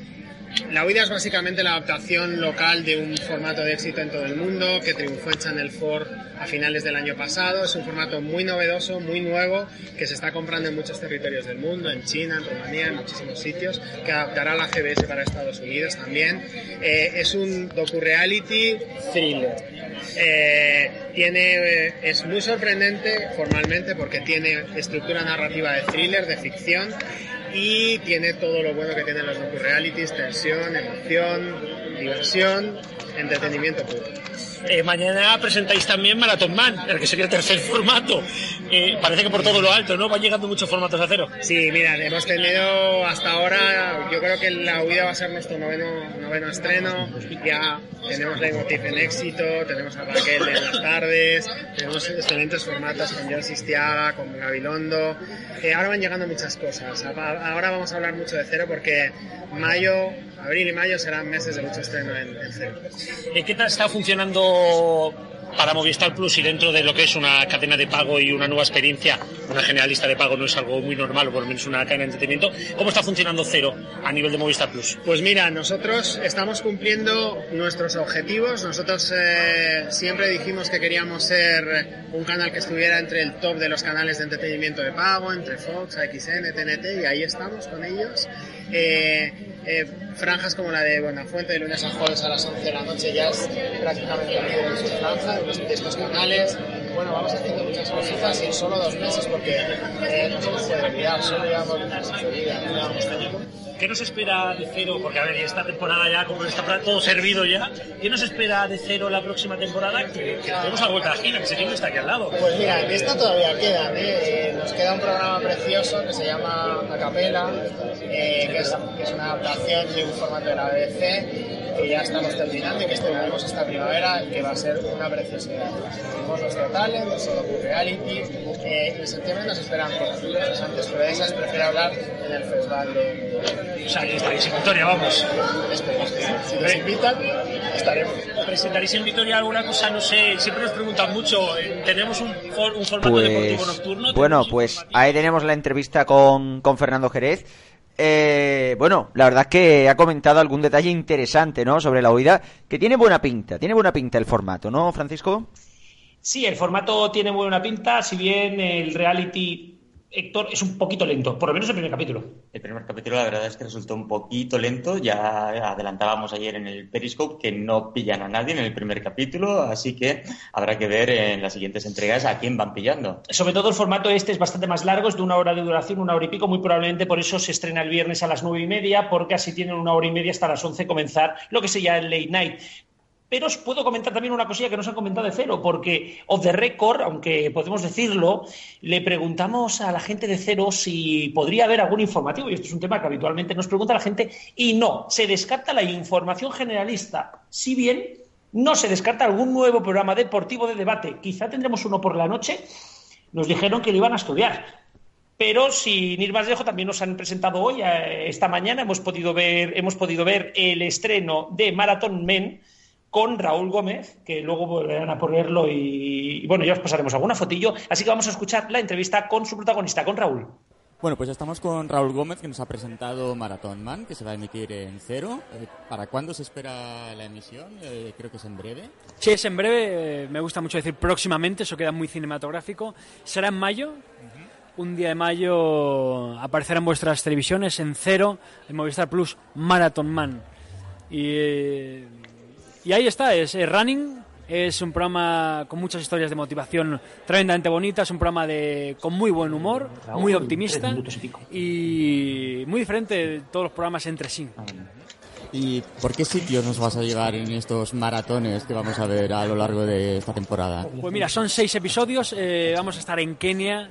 la huida es básicamente la adaptación local de un formato de éxito en todo el mundo que triunfó en Channel 4 a finales del año pasado. Es un formato muy novedoso, muy nuevo, que se está comprando en muchos territorios del mundo, en China, en Rumanía, en muchísimos sitios, que adaptará la GBS para Estados Unidos también. Eh, es un docu-reality thriller. Eh, tiene, eh, es muy sorprendente formalmente porque tiene estructura narrativa de thriller, de ficción y tiene todo lo bueno que tienen los docu-realities, tensión, emoción, diversión, entretenimiento puro. Eh, mañana presentáis también Marathon Man, el que sería el tercer formato. Eh, parece que por todo lo alto, ¿no? Van llegando muchos formatos a cero. Sí, mira, hemos tenido hasta ahora, yo creo que la huida va a ser nuestro noveno, noveno estreno. Ya tenemos la Emotif en éxito, tenemos a Raquel en las tardes, tenemos excelentes formatos con John Sistiaga, con Gabilondo. Eh, ahora van llegando muchas cosas. Ahora vamos a hablar mucho de cero porque mayo, abril y mayo serán meses de mucho estreno en, en cero. ¿Qué tal está funcionando para Movistar Plus y dentro de lo que es una cadena de pago y una nueva experiencia, una generalista de pago no es algo muy normal, o por lo menos una cadena de entretenimiento, ¿cómo está funcionando Cero a nivel de Movistar Plus? Pues mira, nosotros estamos cumpliendo nuestros objetivos. Nosotros eh, siempre dijimos que queríamos ser un canal que estuviera entre el top de los canales de entretenimiento de pago, entre Fox, XN, TNT, y ahí estamos con ellos. Eh, eh, franjas como la de Buenafuente de lunes a jueves a las 11 de la noche ya es prácticamente líder en su franja de estos canales. Bueno, vamos haciendo muchas cositas en solo dos meses porque eh, no se nos puede olvidar, solo llevamos de vida, no llevamos tiempo. ¿Qué nos espera de cero? Porque a ver, esta temporada ya, como está todo servido ya, ¿qué nos espera de cero la próxima temporada? Que, tenemos a vuelta a la esquina, que que está aquí al lado. Pues mira, en esta todavía queda, ¿eh? nos queda un programa precioso que se llama Acapela, eh, que, es, que es una adaptación de un formato de la BBC que ya estamos terminando y que estrenaremos esta primavera que va a ser una preciosidad. Tenemos nuestro talent, nuestro reality eh, y en septiembre nos esperan cosas interesantes, pero de esas prefiero hablar en el festival de... O sea, que estaréis en Victoria, vamos. Esperemos que. Si nos invitan, estaremos. ¿Presentaréis en Victoria alguna cosa? No sé, siempre nos preguntan mucho. Eh, ¿Tenemos un, un formato pues, deportivo nocturno? Bueno, pues ahí tenemos la entrevista con, con Fernando Jerez. Eh, bueno, la verdad es que ha comentado algún detalle interesante, ¿no? Sobre la huida, que tiene buena pinta, tiene buena pinta el formato, ¿no, Francisco? Sí, el formato tiene buena pinta, si bien el reality Héctor, es un poquito lento, por lo menos el primer capítulo. El primer capítulo, la verdad es que resultó un poquito lento. Ya adelantábamos ayer en el Periscope que no pillan a nadie en el primer capítulo, así que habrá que ver en las siguientes entregas a quién van pillando. Sobre todo el formato este es bastante más largo, es de una hora de duración, una hora y pico. Muy probablemente por eso se estrena el viernes a las nueve y media, porque así tienen una hora y media hasta las once comenzar lo que sería el late night. Pero os puedo comentar también una cosilla que nos han comentado de cero, porque of the record, aunque podemos decirlo, le preguntamos a la gente de cero si podría haber algún informativo, y esto es un tema que habitualmente nos pregunta la gente, y no, se descarta la información generalista, si bien no se descarta algún nuevo programa deportivo de debate, quizá tendremos uno por la noche, nos dijeron que lo iban a estudiar. Pero sin ir más lejos, también nos han presentado hoy, eh, esta mañana, hemos podido ver, hemos podido ver el estreno de Marathon Men, con Raúl Gómez, que luego volverán a ponerlo y, bueno, ya os pasaremos alguna fotillo. Así que vamos a escuchar la entrevista con su protagonista, con Raúl. Bueno, pues estamos con Raúl Gómez, que nos ha presentado Marathon Man, que se va a emitir en cero. Eh, ¿Para cuándo se espera la emisión? Eh, creo que es en breve. Sí, es en breve. Eh, me gusta mucho decir próximamente, eso queda muy cinematográfico. Será en mayo. Un día de mayo aparecerá en vuestras televisiones en cero, en Movistar Plus, Marathon Man. Y y ahí está, es Running, Es un programa con muchas historias de motivación tremendamente bonitas, un programa de, con muy buen humor, muy optimista y muy diferente de todos los programas entre sí. ¿Y por qué sitios nos vas a llevar en estos maratones que vamos a ver a lo largo de esta temporada? Pues mira, son seis episodios. Eh, vamos a estar en Kenia,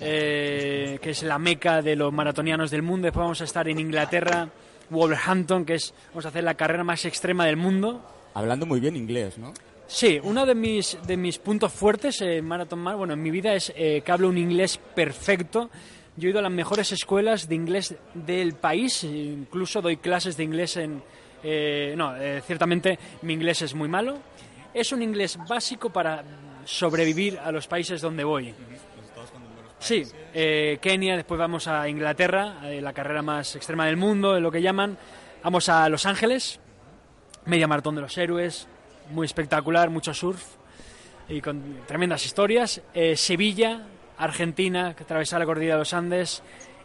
eh, que es la meca de los maratonianos del mundo. Después vamos a estar en Inglaterra, Wolverhampton, que es vamos a hacer la carrera más extrema del mundo. Hablando muy bien inglés, ¿no? Sí, uno de mis, de mis puntos fuertes en Marathon Man, bueno, en mi vida es eh, que hablo un inglés perfecto. Yo he ido a las mejores escuelas de inglés del país, incluso doy clases de inglés en... Eh, no, eh, ciertamente mi inglés es muy malo. Es un inglés básico para sobrevivir a los países donde voy. Sí, Kenia, después vamos a Inglaterra, la carrera más extrema del mundo, lo que llaman. Vamos a Los Ángeles, media maratón de los héroes, muy espectacular, mucho surf y con tremendas historias. Eh, Sevilla, Argentina, que atraviesa la cordillera de los Andes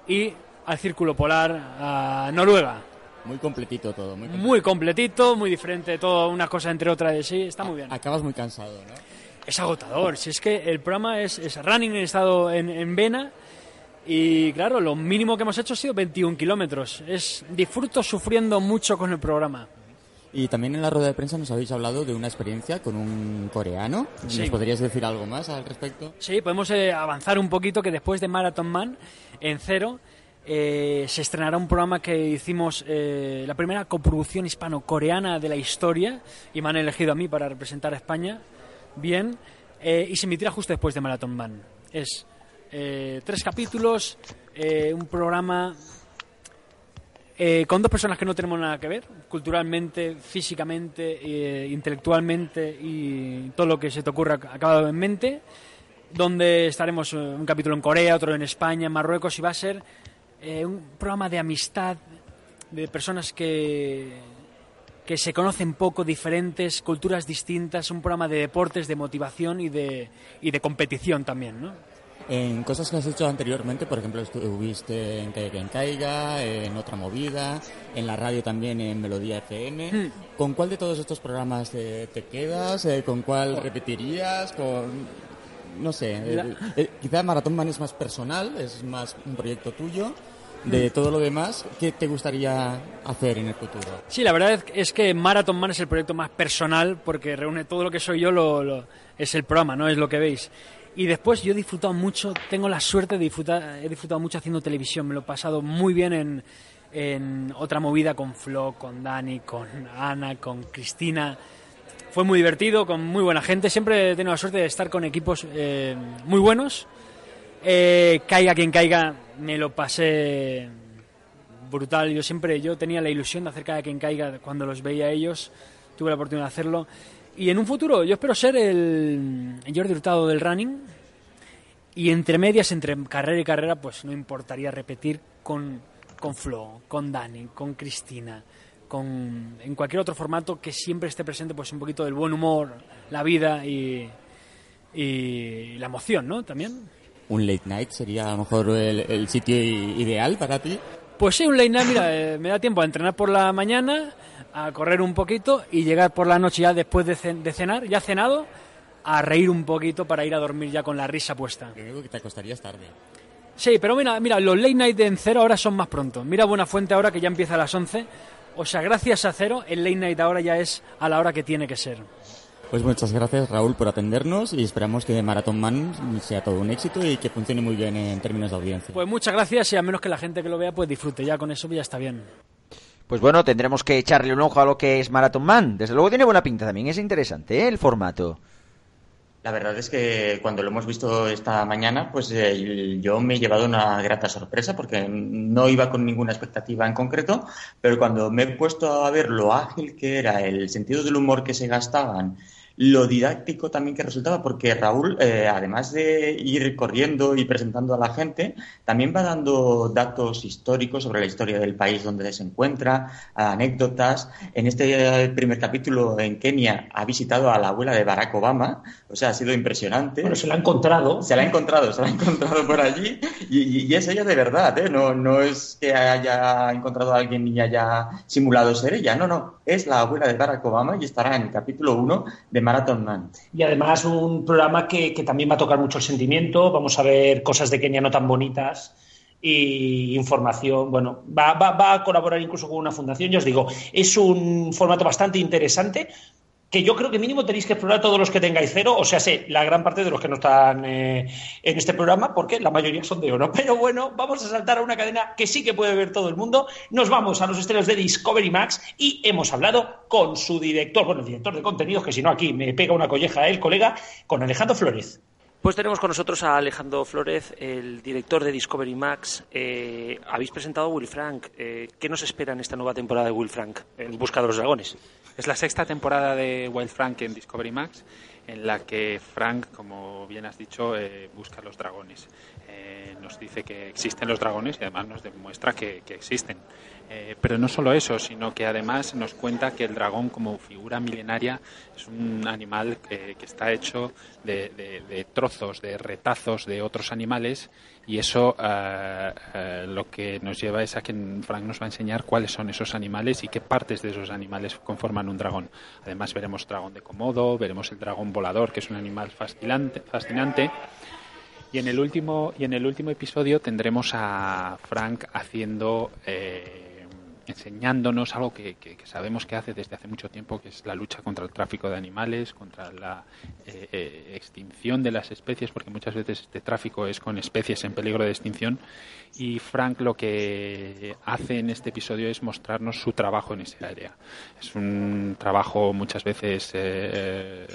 y al Círculo Polar, a Noruega. Muy completito todo. Muy completito, muy, diferente todo, una cosa entre otras de sí, está muy bien. Acabas muy cansado, ¿no? Es agotador, si es que el programa es, es running en estado en, en vena y claro, lo mínimo que hemos hecho ha sido 21 kilómetros. Es disfruto sufriendo mucho con el programa. Y también en la rueda de prensa nos habéis hablado de una experiencia con un coreano. ¿Nos podrías decir algo más al respecto? Sí, podemos eh, avanzar un poquito que después de Marathon Man, en cero, eh, se estrenará un programa que hicimos, eh, la primera coproducción hispano-coreana de la historia, y me han elegido a mí para representar a España. Bien, y se emitirá justo después de Marathon Man. Es tres capítulos, un programa eh, con dos personas que no tenemos nada que ver, culturalmente, físicamente, eh, intelectualmente y todo lo que se te ocurra acabado en mente, donde estaremos eh, un capítulo en Corea, otro en España, en Marruecos, y va a ser un programa de amistad de personas que, que se conocen poco, diferentes, culturas distintas, un programa de deportes, de motivación y de, y de competición también, ¿no? En cosas que has hecho anteriormente, por ejemplo, estuviste en Caiga en Caiga, en Otra Movida, en la radio también en Melodía FM. Hmm. ¿Con cuál de todos estos programas te, quedas? Eh, ¿Con cuál repetirías? ¿Con.? No sé, eh, eh, quizá Maratón Man es más personal, es más un proyecto tuyo de hmm. todo lo demás, ¿qué te gustaría hacer en el futuro? Sí, la verdad es que Marathon Man es el proyecto más personal porque reúne todo lo que soy yo, lo, es el programa, ¿no? Es lo que veis. Y después yo he disfrutado mucho, tengo la suerte de disfrutar, he disfrutado mucho haciendo televisión, me lo he pasado muy bien en, en otra movida con Flo, con Dani, con Ana, con Cristina. Fue muy divertido, con muy buena gente. Siempre he tenido la suerte de estar con equipos eh, muy buenos. Eh, caiga quien caiga, me lo pasé brutal. Yo siempre yo tenía la ilusión de hacer cada quien caiga cuando los veía a ellos. Tuve la oportunidad de hacerlo. Y en un futuro yo espero ser el Jordi Hurtado del running y entre medias, entre carrera y carrera, pues no importaría repetir con, con Flo, con Dani, con Cristina, con, en cualquier otro formato que siempre esté presente pues un poquito del buen humor, la vida y, y la emoción, ¿no? También. ¿Un late night sería a lo mejor el, el sitio ideal para ti? Pues sí, un late night, mira, eh, me da tiempo a entrenar por la mañana, a correr un poquito y llegar por la noche ya después de, cenar, ya cenado, a reír un poquito para ir a dormir ya con la risa puesta. Creo que te acostarías tarde. Sí, pero mira, mira, los late night en cero ahora son más pronto. Mira Buena Fuente ahora que ya empieza a las 11. O sea, gracias a cero, el late night ahora ya es a la hora que tiene que ser. Pues muchas gracias Raúl por atendernos y esperamos que Marathon Man sea todo un éxito y que funcione muy bien en términos de audiencia. Pues muchas gracias y a menos que la gente que lo vea pues disfrute, ya con eso ya está bien. Pues bueno, tendremos que echarle un ojo a lo que es Marathon Man. Desde luego tiene buena pinta también, es interesante ¿eh? el formato. La verdad es que cuando lo hemos visto esta mañana, pues eh, yo me he llevado una grata sorpresa porque no iba con ninguna expectativa en concreto, pero cuando me he puesto a ver lo ágil que era, el sentido del humor que se gastaban, lo didáctico también que resultaba, porque Raúl, eh, además de ir corriendo y presentando a la gente, también va dando datos históricos sobre la historia del país donde se encuentra, anécdotas. En este primer capítulo en Kenia ha visitado a la abuela de Barack Obama, o sea, ha sido impresionante. Bueno, se la ha encontrado. Se la ha encontrado, se la ha encontrado por allí y, es ella de verdad, ¿eh? No, no es que haya encontrado a alguien y haya simulado ser ella, no, no es la abuela de Barack Obama y estará en el capítulo 1 de Marathon Man. Y además un programa que, que también va a tocar mucho el sentimiento, vamos a ver cosas de Kenia no tan bonitas y información. Bueno, va, va, va, a colaborar incluso con una fundación. Ya os digo, es un formato bastante interesante que yo creo que mínimo tenéis que explorar todos los que tengáis cero, o sea, sé, la gran parte de los que no están eh, en este programa, porque la mayoría son de oro. Pero bueno, vamos a saltar a una cadena que sí que puede ver todo el mundo. Nos vamos a los estrenos de Discovery Max y hemos hablado con su director, bueno, el director de contenidos, que si no aquí me pega una colleja el colega, con Alejandro Flores. Pues tenemos con nosotros a Alejandro Flores, el director de Discovery Max. Eh, habéis presentado a Will Frank. Eh, ¿Qué nos espera en esta nueva temporada de Will Frank, en Busca de los Dragones? Es la sexta temporada de Wild Frank en Discovery Max, en la que Frank, como bien has dicho, eh, busca los dragones. Eh, nos dice que existen los dragones y además nos demuestra que, existen. Eh, pero no solo eso, sino que además nos cuenta que el dragón como figura milenaria es un animal que está hecho de, trozos, de retazos de otros animales y eso eh, eh, lo que nos lleva es a que Frank nos va a enseñar cuáles son esos animales y qué partes de esos animales conforman un dragón. Además veremos dragón de Komodo, veremos el dragón volador, que es un animal fascinante, fascinante. Y en el último y en el último episodio tendremos a Frank haciendo eh, enseñándonos algo que, sabemos que hace desde hace mucho tiempo, que es la lucha contra el tráfico de animales, contra la eh, eh, extinción de las especies, porque muchas veces este tráfico es con especies en peligro de extinción. Y Frank lo que hace en este episodio es mostrarnos su trabajo en ese área. Es un trabajo muchas veces eh,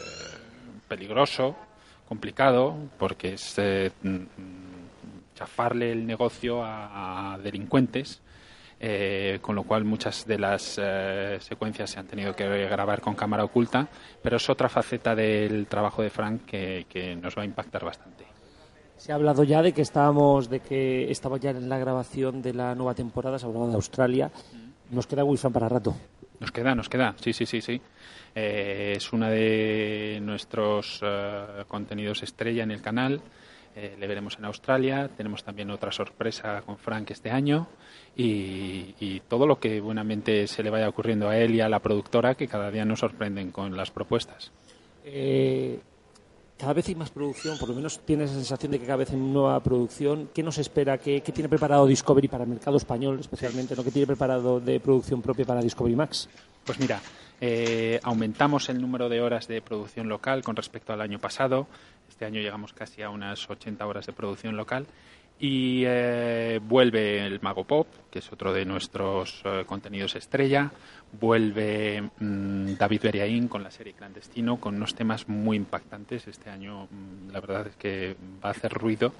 peligroso, complicado, porque es mm, chafarle el negocio a delincuentes eh, con lo cual muchas de las eh, secuencias se han tenido que grabar con cámara oculta, pero es otra faceta del trabajo de Frank que, nos va a impactar bastante. Se ha hablado ya de que estábamos, de que estaba ya en la grabación de la nueva temporada, se ha hablado de Australia. Nos queda Wilson para rato. Nos queda, nos queda, sí, sí, sí, sí. Eh, es uno de nuestros contenidos estrella en el canal. le veremos en Australia. Tenemos también otra sorpresa con Frank este año y, todo lo que buenamente se le vaya ocurriendo a él y a la productora que cada día nos sorprenden con las propuestas. Eh, cada vez hay más producción, por lo menos tiene esa sensación de que cada vez hay nueva producción. ¿Qué nos espera? ¿Qué, tiene preparado Discovery para el mercado español especialmente? ¿no? ¿Qué tiene preparado de producción propia para Discovery Max? Pues mira, eh, aumentamos el número de horas de producción local con respecto al año pasado. Este año llegamos casi a unas 80 horas de producción local y eh, vuelve el Mago Pop, que es otro de nuestros eh, contenidos estrella. Vuelve mm, David Beriaín con la serie Clandestino, con unos temas muy impactantes. Este año, mm, la verdad es que va a hacer ruido.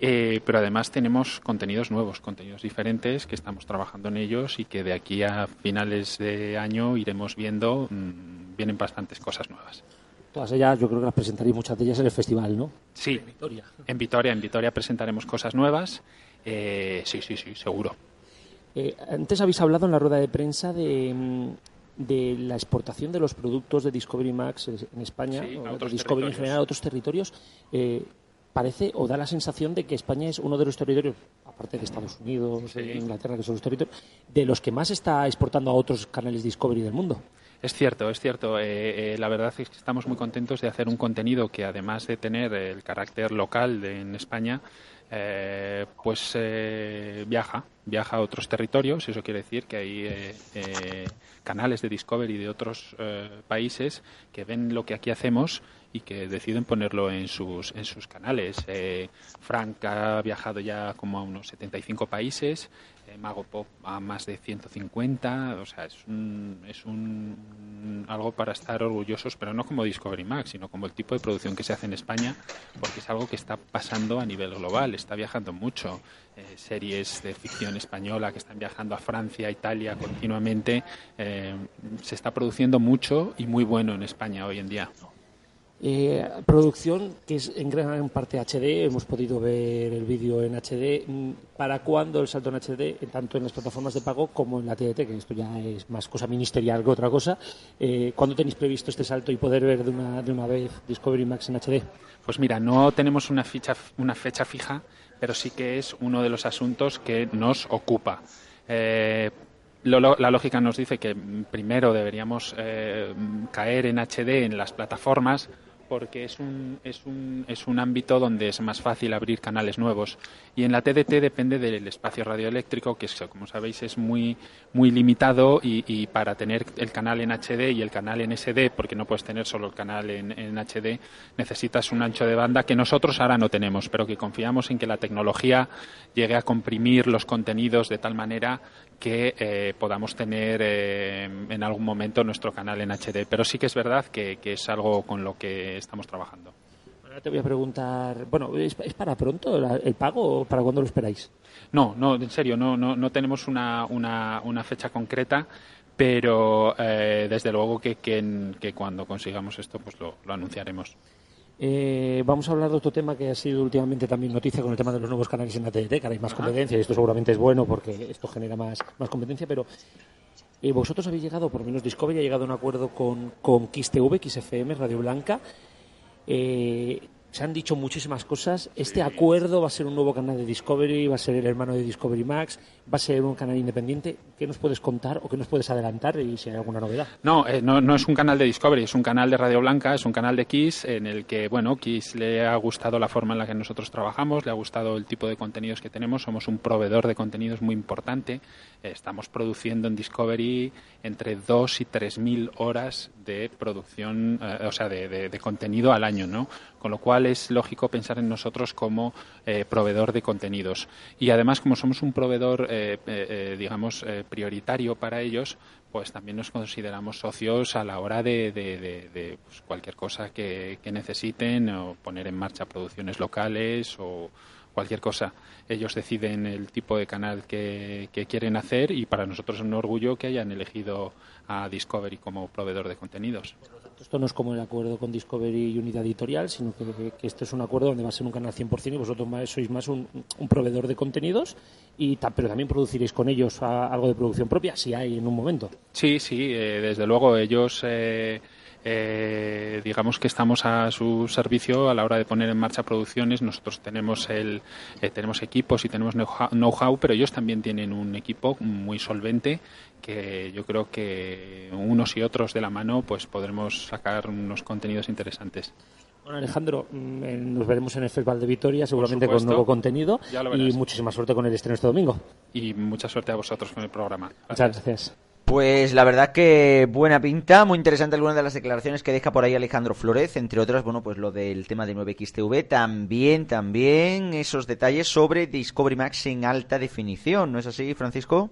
Eh, pero además tenemos contenidos nuevos, contenidos diferentes que estamos trabajando en ellos y que de aquí a finales de año iremos viendo. Mm, vienen bastantes cosas nuevas. Todas ellas yo creo que las presentaréis muchas de ellas en el festival, ¿no? Sí, en Vitoria. En Vitoria, en Vitoria presentaremos cosas nuevas. Eh, sí, sí, sí, seguro. Eh, antes habéis hablado en la rueda de prensa de, mm, de la exportación de los productos de Discovery Max en España, o de Discovery en general a otros territorios. Eh, parece o da la sensación de que España es uno de los territorios, aparte de Estados Unidos, e Inglaterra, que son los territorios, de los que más está exportando a otros canales Discovery del mundo. Es cierto, es cierto. Eh, eh, la verdad es que estamos muy contentos de hacer un contenido que, además de tener el carácter local de, en España, eh, pues viaja, viaja a otros territorios. Eso quiere decir que hay canales de Discovery de otros países que ven lo que aquí hacemos y que deciden ponerlo en sus, en sus canales. Frank ha viajado ya como a unos 75 países. Mago Pop a más de 150, o sea, es un, es un algo para estar orgullosos, pero no como Discovery Max, sino como el tipo de producción que se hace en España, porque es algo que está pasando a nivel global, está viajando mucho. Eh, series de ficción española que están viajando a Francia, Italia continuamente, eh, se está produciendo mucho y muy bueno en España hoy en día. Eh, producción que es en gran parte HD, hemos podido ver el vídeo en HD. Mm, ¿Para cuándo el salto en HD, tanto en las plataformas de pago como en la TDT, que esto ya es más cosa ministerial que otra cosa? Eh, ¿Cuándo tenéis previsto este salto y poder ver de una, de una vez Discovery Max en HD? Pues mira, no tenemos una, ficha, una fecha fija, pero sí que es uno de los asuntos que nos ocupa. Eh, la lógica nos dice que primero deberíamos caer en HD en las plataformas porque es un, es, un, es un ámbito donde es más fácil abrir canales nuevos. Y en la TDT depende del espacio radioeléctrico, que como sabéis es muy, muy limitado y, para tener el canal en HD y el canal en SD, porque no puedes tener solo el canal en, en, HD, necesitas un ancho de banda que nosotros ahora no tenemos, pero que confiamos en que la tecnología llegue a comprimir los contenidos de tal manera que eh, podamos tener eh, en algún momento nuestro canal en HD. Pero sí que es verdad que, es algo con lo que estamos trabajando. Ahora te voy a preguntar, bueno, ¿es, para pronto el pago o para cuándo lo esperáis? No, no, en serio, no, no, no tenemos una, una, una fecha concreta pero eh, desde luego que, que, cuando consigamos esto pues lo anunciaremos. Eh, vamos a hablar de otro tema que ha sido últimamente también noticia con el tema de los nuevos canales en la TDT, que hay más competencia y esto seguramente es bueno porque esto genera más, más competencia, pero eh, vosotros habéis llegado, por lo menos Discovery ha llegado a un acuerdo con, con XTV, XFM, Radio Blanca. Eh, se han dicho muchísimas cosas. Este acuerdo va a ser un nuevo canal de Discovery, va a ser el hermano de Discovery Max, va a ser un canal independiente. ¿Qué nos puedes contar o qué nos puedes adelantar y si hay alguna novedad? No, eh, no, no, es un canal de Discovery, es un canal de Radio Blanca, es un canal de Kiss en el que, bueno, Kiss le ha gustado la forma en la que nosotros trabajamos, le ha gustado el tipo de contenidos que tenemos, somos un proveedor de contenidos muy importante. estamos produciendo en Discovery entre 2 y 3 mil horas de producción, eh, o sea, de contenido al año, ¿no? Con lo cual es lógico pensar en nosotros como eh, proveedor de contenidos. Y además, como somos un proveedor, eh, eh, digamos, prioritario para ellos, pues también nos consideramos socios a la hora de, pues, cualquier cosa que, necesiten o poner en marcha producciones locales o cualquier cosa. Ellos deciden el tipo de canal que, que, quieren hacer y para nosotros es un orgullo que hayan elegido a Discovery como proveedor de contenidos esto no es como el acuerdo con Discovery y Unidad Editorial, sino que, que esto es un acuerdo donde va a ser un canal 100% y vosotros sois más un, proveedor de contenidos, y pero también produciréis con ellos algo de producción propia, si hay en un momento. Sí, sí, eh, desde luego ellos... Eh, eh, digamos que estamos a su servicio a la hora de poner en marcha producciones. Nosotros tenemos el tenemos equipos y tenemos know-how, pero ellos también tienen un equipo muy solvente que yo creo que unos y otros de la mano pues podremos sacar unos contenidos interesantes. Bueno, Alejandro, mm, eh, nos veremos en el Festival de Vitoria, seguramente con nuevo contenido. Y muchísima suerte con el estreno este domingo. Y mucha suerte a vosotros con el programa. Muchas gracias. Pues la verdad que buena pinta, muy interesante algunas de las declaraciones que deja por ahí Alejandro Flores, entre otras, bueno, pues lo del tema de 9XTV, también, también esos detalles sobre Discovery Max en alta definición, ¿no es así, Francisco?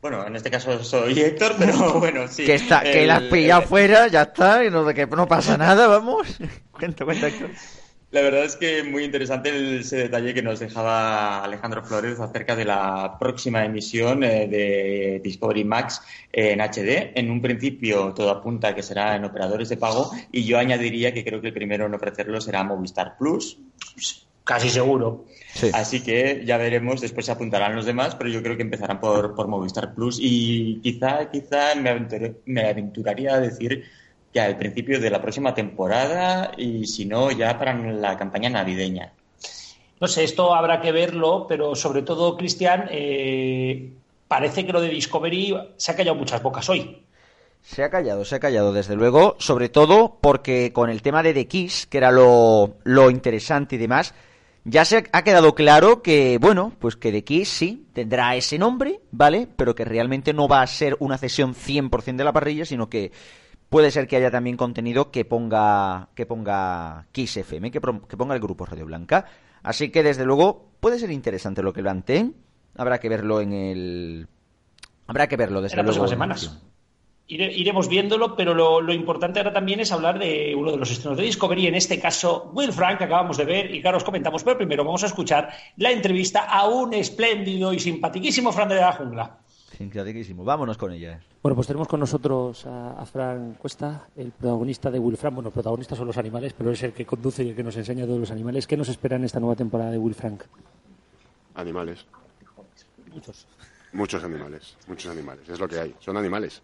Bueno, en este caso soy Héctor, pero bueno, sí. Que, está, que la has pillado fuera, ya está, y no, que no pasa nada, vamos. cuenta, cuenta, Héctor. La verdad es que muy interesante ese detalle que nos dejaba Alejandro Flores acerca de la próxima emisión eh, de Discovery Max en HD. En un principio todo apunta a que será en operadores de pago y yo añadiría que creo que el primero en ofrecerlo será Movistar Plus. Casi seguro. Así que ya veremos, después se apuntarán los demás, pero yo creo que empezarán por, por Movistar Plus y quizá, quizá me, aventuraría a decir que al principio de la próxima temporada y si no ya para la campaña navideña. No sé, esto habrá que verlo, pero sobre todo, Cristian, eh, parece que lo de Discovery se ha callado muchas bocas hoy. Se ha callado, se ha callado, desde luego, sobre todo porque con el tema de The Kiss, que era lo, lo interesante y demás, ya se ha quedado claro que, bueno, pues que The Kiss sí tendrá ese nombre, ¿vale? Pero que realmente no va a ser una cesión 100% de la parrilla, sino que puede ser que haya también contenido que ponga que ponga Kiss FM, que, que ponga el grupo Radio Blanca. Así que desde luego puede ser interesante lo que planteen. Habrá que verlo en el habrá que verlo desde luego. semanas iremos viéndolo, pero lo, importante ahora también es hablar de uno de los estrenos de Discovery, en este caso Will Frank, que acabamos de ver y que ahora os comentamos. Pero primero vamos a escuchar la entrevista a un espléndido y simpatiquísimo Fran de la Jungla. Simpatiquísimo, vámonos con ella. Bueno, pues tenemos con nosotros a, Fran Cuesta, el protagonista de Will Frank. Bueno, protagonistas son los animales, pero es el que conduce y el que nos enseña a todos los animales. ¿Qué nos espera en esta nueva temporada de Will Frank? Animales. Muchos. Muchos animales, muchos animales. Es lo que hay. Son animales.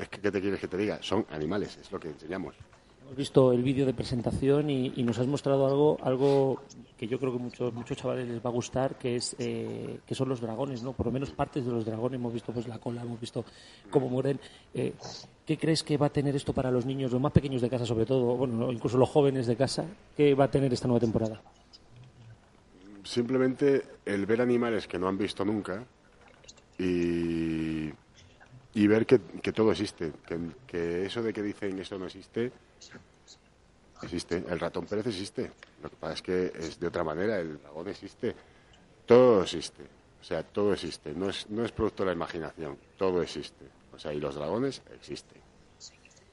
Es que, ¿qué te quieres que te diga? Son animales, es lo que enseñamos. Hemos visto el vídeo de presentación y, nos has mostrado algo, algo que yo creo que muchos muchos chavales les va a gustar, que es eh, que son los dragones, ¿no? Por lo menos partes de los dragones. Hemos visto pues la cola, hemos visto cómo mueren. Eh, ¿Qué crees que va a tener esto para los niños, los más pequeños de casa, sobre todo, bueno, incluso los jóvenes de casa? ¿Qué va a tener esta nueva temporada? Simplemente el ver animales que no han visto nunca y, y ver que, todo existe, que, que eso de que dicen eso no existe Existe. El ratón Pérez existe. Lo que pasa es que es de otra manera. El dragón existe. Todo existe. O sea, todo existe. No es, no es producto de la imaginación. Todo existe. O sea, y los dragones existen.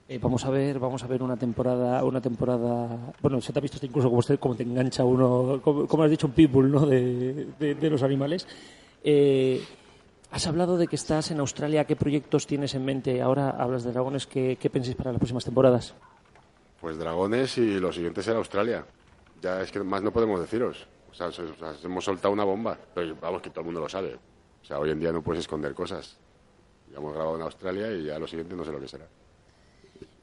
Eh, vamos a ver, vamos a ver una temporada, una temporada. Bueno, se te ha visto incluso como usted, como te engancha uno, como, has dicho, un people, ¿no? De, de, los animales. Eh, has hablado de que estás en Australia. ¿Qué proyectos tienes en mente? Ahora hablas de dragones. ¿Qué, qué pensáis para las próximas temporadas? Pues dragones y lo siguiente será Australia. Ya es que más no podemos deciros. O sea, hemos soltado una bomba, pero vamos, que todo el mundo lo sabe. O sea, hoy en día no puedes esconder cosas. Ya hemos grabado en Australia y ya lo siguiente no sé lo que será.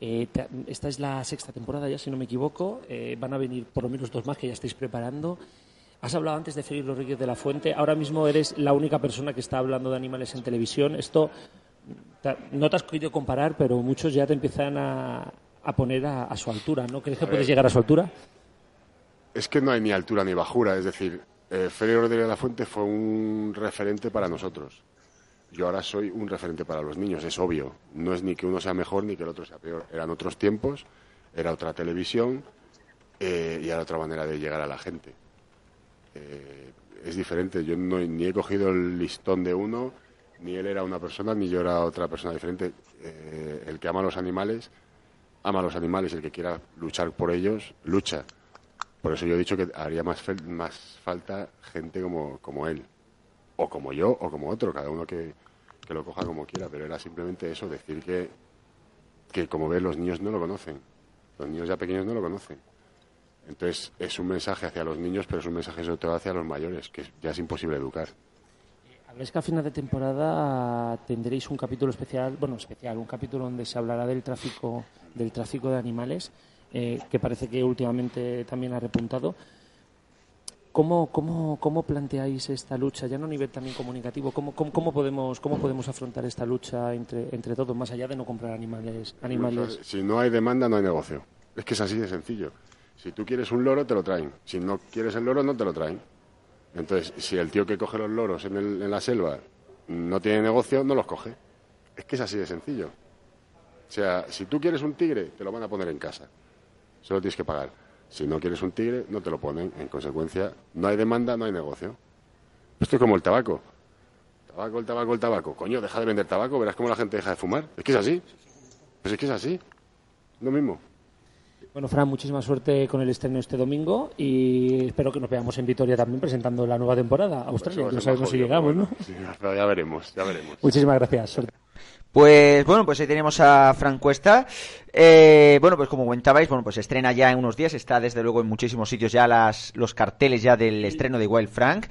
Eh, esta es la sexta temporada ya, si no me equivoco. Eh, van a venir por lo menos dos más que ya estáis preparando. Has hablado antes de Félix Rodríguez de la Fuente. Ahora mismo eres la única persona que está hablando de animales en televisión. Esto no te has querido comparar, pero muchos ya te empiezan a, a poner a, su altura, ¿no? ¿Crees que puedes llegar a su altura? Es que no hay ni altura ni bajura, es decir, eh, Félix Rodríguez de la Fuente fue un referente para nosotros. Yo ahora soy un referente para los niños, es obvio. No es ni que uno sea mejor ni que el otro sea peor. Eran otros tiempos, era otra televisión eh, y era otra manera de llegar a la gente. Eh, es diferente. Yo no, ni he cogido el listón de uno, ni él era una persona, ni yo era otra persona diferente. Eh, el que ama a los animales ama a los animales, el que quiera luchar por ellos, lucha. Por eso yo he dicho que haría más, más falta gente como, él, o como yo, o como otro, cada uno que, que lo coja como quiera, pero era simplemente eso, decir que, que como ves los niños no lo conocen, los niños ya pequeños no lo conocen. Entonces es un mensaje hacia los niños, pero es un mensaje sobre todo hacia los mayores, que ya es imposible educar. Es que a final de temporada tendréis un capítulo especial, bueno, especial, un capítulo donde se hablará del tráfico, del tráfico de animales, eh, que parece que últimamente también ha repuntado. ¿Cómo, cómo, cómo planteáis esta lucha, ya no a nivel también comunicativo? ¿Cómo, cómo, podemos, ¿Cómo podemos afrontar esta lucha entre, entre todos, más allá de no comprar animales? animales? Si no hay demanda, no hay negocio. Es que es así de sencillo. Si tú quieres un loro, te lo traen. Si no quieres el loro, no te lo traen. Entonces, si el tío que coge los loros en, el, en la selva no tiene negocio, no los coge. Es que es así de sencillo. O sea, si tú quieres un tigre, te lo van a poner en casa. Solo tienes que pagar. Si no quieres un tigre, no te lo ponen. En consecuencia, no hay demanda, no hay negocio. Esto es como el tabaco. Tabaco, el tabaco, el tabaco. Coño, deja de vender tabaco, verás cómo la gente deja de fumar. Es que es así. Pues es que es así. Lo mismo. Bueno, Fran, muchísima suerte con el estreno este domingo y espero que nos veamos en Vitoria también presentando la nueva temporada Australia. no sabemos si llegamos, ¿no? Sí, pero ya veremos, ya veremos. Muchísimas gracias. Pues bueno, pues ahí tenemos a Fran Cuesta. Eh, bueno, pues como comentabais, bueno, pues estrena ya en unos días, está desde luego en muchísimos sitios ya las, los carteles ya del estreno de Wild Frank.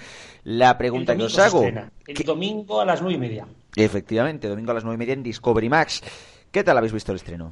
La pregunta que os hago. El domingo a las nueve y media. Efectivamente, domingo a las nueve y media en Discovery Max. ¿Qué tal habéis visto el estreno?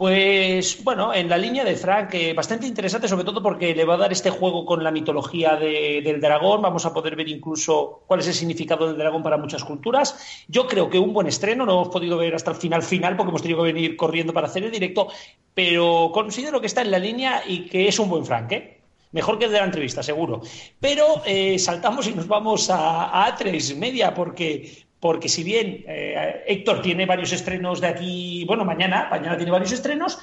Pues bueno, en la línea de Frank, eh, bastante interesante, sobre todo porque le va a dar este juego con la mitología del dragón. Vamos a poder ver incluso cuál es el significado del dragón para muchas culturas. Yo creo que un buen estreno, no hemos podido ver hasta el final final porque hemos tenido que venir corriendo para hacer el directo, pero considero que está en la línea y que es un buen Frank, ¿eh? Mejor que el de la entrevista, seguro. Pero eh, saltamos y nos vamos a, a A3 Media, porque porque si bien eh, Héctor tiene varios estrenos de aquí, bueno, mañana, mañana tiene varios estrenos,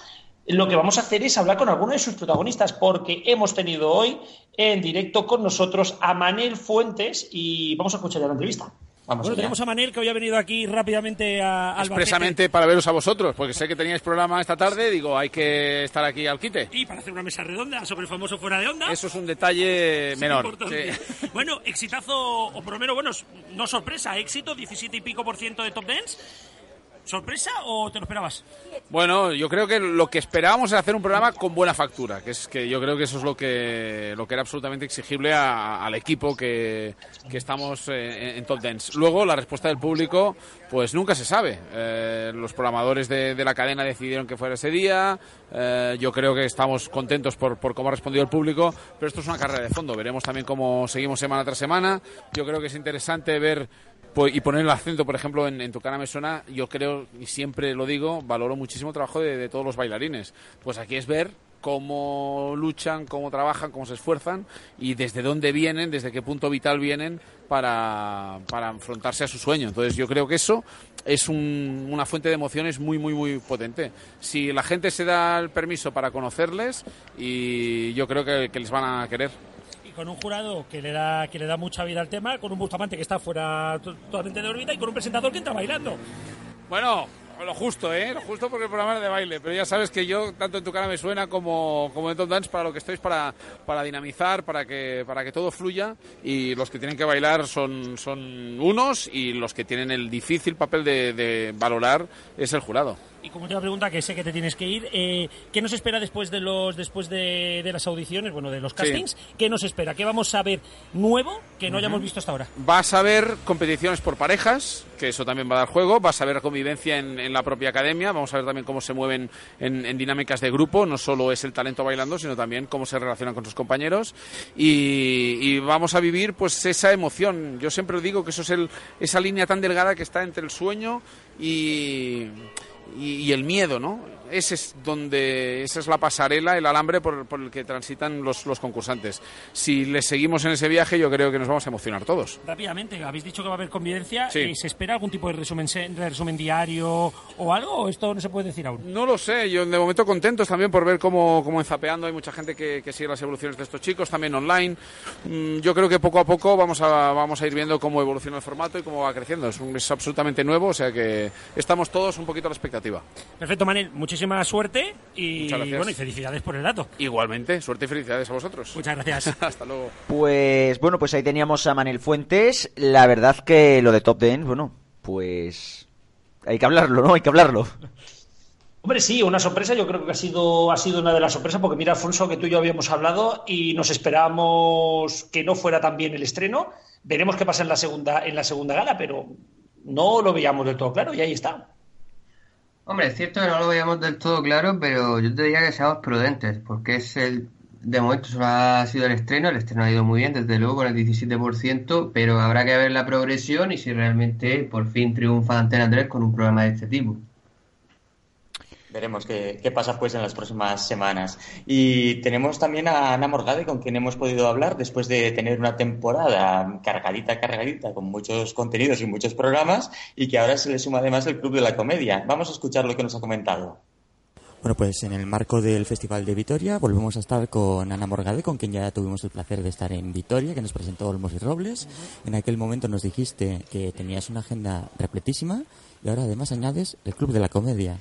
lo que vamos a hacer es hablar con alguno de sus protagonistas, porque hemos tenido hoy en directo con nosotros a Manel Fuentes y vamos a escuchar la entrevista bueno, tenemos a Manel que hoy ha venido aquí rápidamente a Expresamente para veros a vosotros, porque sé que teníais programa esta tarde, digo, hay que estar aquí al quite. Y para hacer una mesa redonda sobre el famoso fuera de onda. Eso es un detalle menor. Bueno, exitazo, o por lo menos, bueno, no sorpresa, éxito, 17 y pico por ciento de top dance. ¿Sorpresa o te lo esperabas? Bueno, yo creo que lo que esperábamos era hacer un programa con buena factura, que es que yo creo que eso es lo que lo que era absolutamente exigible al equipo que, estamos eh, en, Top Dance. Luego la respuesta del público, pues nunca se sabe. Eh, los programadores de, la cadena decidieron que fuera ese día. Eh, yo creo que estamos contentos por, por cómo ha respondido el público, pero esto es una carrera de fondo. Veremos también cómo seguimos semana tras semana. Yo creo que es interesante ver y poner el acento, por ejemplo, en, tu cara me suena, yo creo, y siempre lo digo, valoro muchísimo el trabajo de, todos los bailarines. Pues aquí es ver cómo luchan, cómo trabajan, cómo se esfuerzan y desde dónde vienen, desde qué punto vital vienen para, para enfrentarse a su sueño. Entonces yo creo que eso es una fuente de emociones muy, muy, muy potente. Si la gente se da el permiso para conocerles, y yo creo que les van a querer con un jurado que le da que le da mucha vida al tema, con un Bustamante que está fuera totalmente de órbita y con un presentador que entra bailando. Bueno, lo justo, ¿eh? Lo justo porque el programa es de baile. Pero ya sabes que yo, tanto en tu cara me suena como, como en Top Dance, para lo que estoy para, para dinamizar, para que, para que todo fluya. Y los que tienen que bailar son, son unos y los que tienen el difícil papel de valorar es el jurado. Y como última pregunta, que sé que te tienes que ir, eh, ¿qué nos espera después de los después de, las audiciones, bueno, de los castings? ¿Qué nos espera? ¿Qué vamos a ver nuevo que no hayamos visto hasta ahora? Vas a ver competiciones por parejas, que eso también va a dar juego. Vas a ver convivencia en, la propia academia. Vamos a ver también cómo se mueven en, dinámicas de grupo. No solo es el talento bailando, sino también cómo se relacionan con sus compañeros. Y, vamos a vivir pues esa emoción. Yo siempre digo que eso es el, esa línea tan delgada que está entre el sueño y y, el miedo, ¿no? Ese es donde, esa es la pasarela, el alambre por, el que transitan los, los, concursantes. Si les seguimos en ese viaje, yo creo que nos vamos a emocionar todos. Rápidamente, habéis dicho que va a haber convivencia. ¿Se espera algún tipo de resumen, resumen diario o algo? ¿O esto no se puede decir aún? No lo sé. Yo de momento contentos también por ver cómo, cómo en Zapeando hay mucha gente que, que, sigue las evoluciones de estos chicos, también online. Mm, yo creo que poco a poco vamos a, vamos a ir viendo cómo evoluciona el formato y cómo va creciendo. Es, es absolutamente nuevo, o sea que estamos todos un poquito a la expectativa. Perfecto, Manel. Muchísima suerte y, bueno, y felicidades por el dato. Igualmente, suerte y felicidades a vosotros. Muchas gracias. Hasta luego. Pues bueno, pues ahí teníamos a Manel Fuentes. La verdad que lo de Top Ten, bueno, pues hay que hablarlo, ¿no? Hay que hablarlo. Hombre, sí, una sorpresa. Yo creo que ha sido, ha sido una de las sorpresas, porque mira, Alfonso, que tú y yo habíamos hablado y nos esperábamos que no fuera tan bien el estreno. Veremos qué pasa en la segunda, en la segunda gala, pero no lo veíamos del todo claro y ahí está. Hombre, es cierto que no lo veíamos del todo claro, pero yo te diría que seamos prudentes, porque es el. De momento solo ha sido el estreno, el estreno ha ido muy bien, desde luego con el 17%, pero habrá que ver la progresión y si realmente por fin triunfa Antena 3 con un programa de este tipo. Veremos qué, qué, pasa pues en las próximas semanas. Y tenemos también a Ana Morgade, con quien hemos podido hablar después de tener una temporada cargadita, cargadita, con muchos contenidos y muchos programas, y que ahora se le suma además el Club de la Comedia. Vamos a escuchar lo que nos ha comentado. Bueno, pues en el marco del Festival de Vitoria volvemos a estar con Ana Morgade, con quien ya tuvimos el placer de estar en Vitoria, que nos presentó Olmos y Robles. En aquel momento nos dijiste que tenías una agenda repletísima y ahora además añades el Club de la Comedia.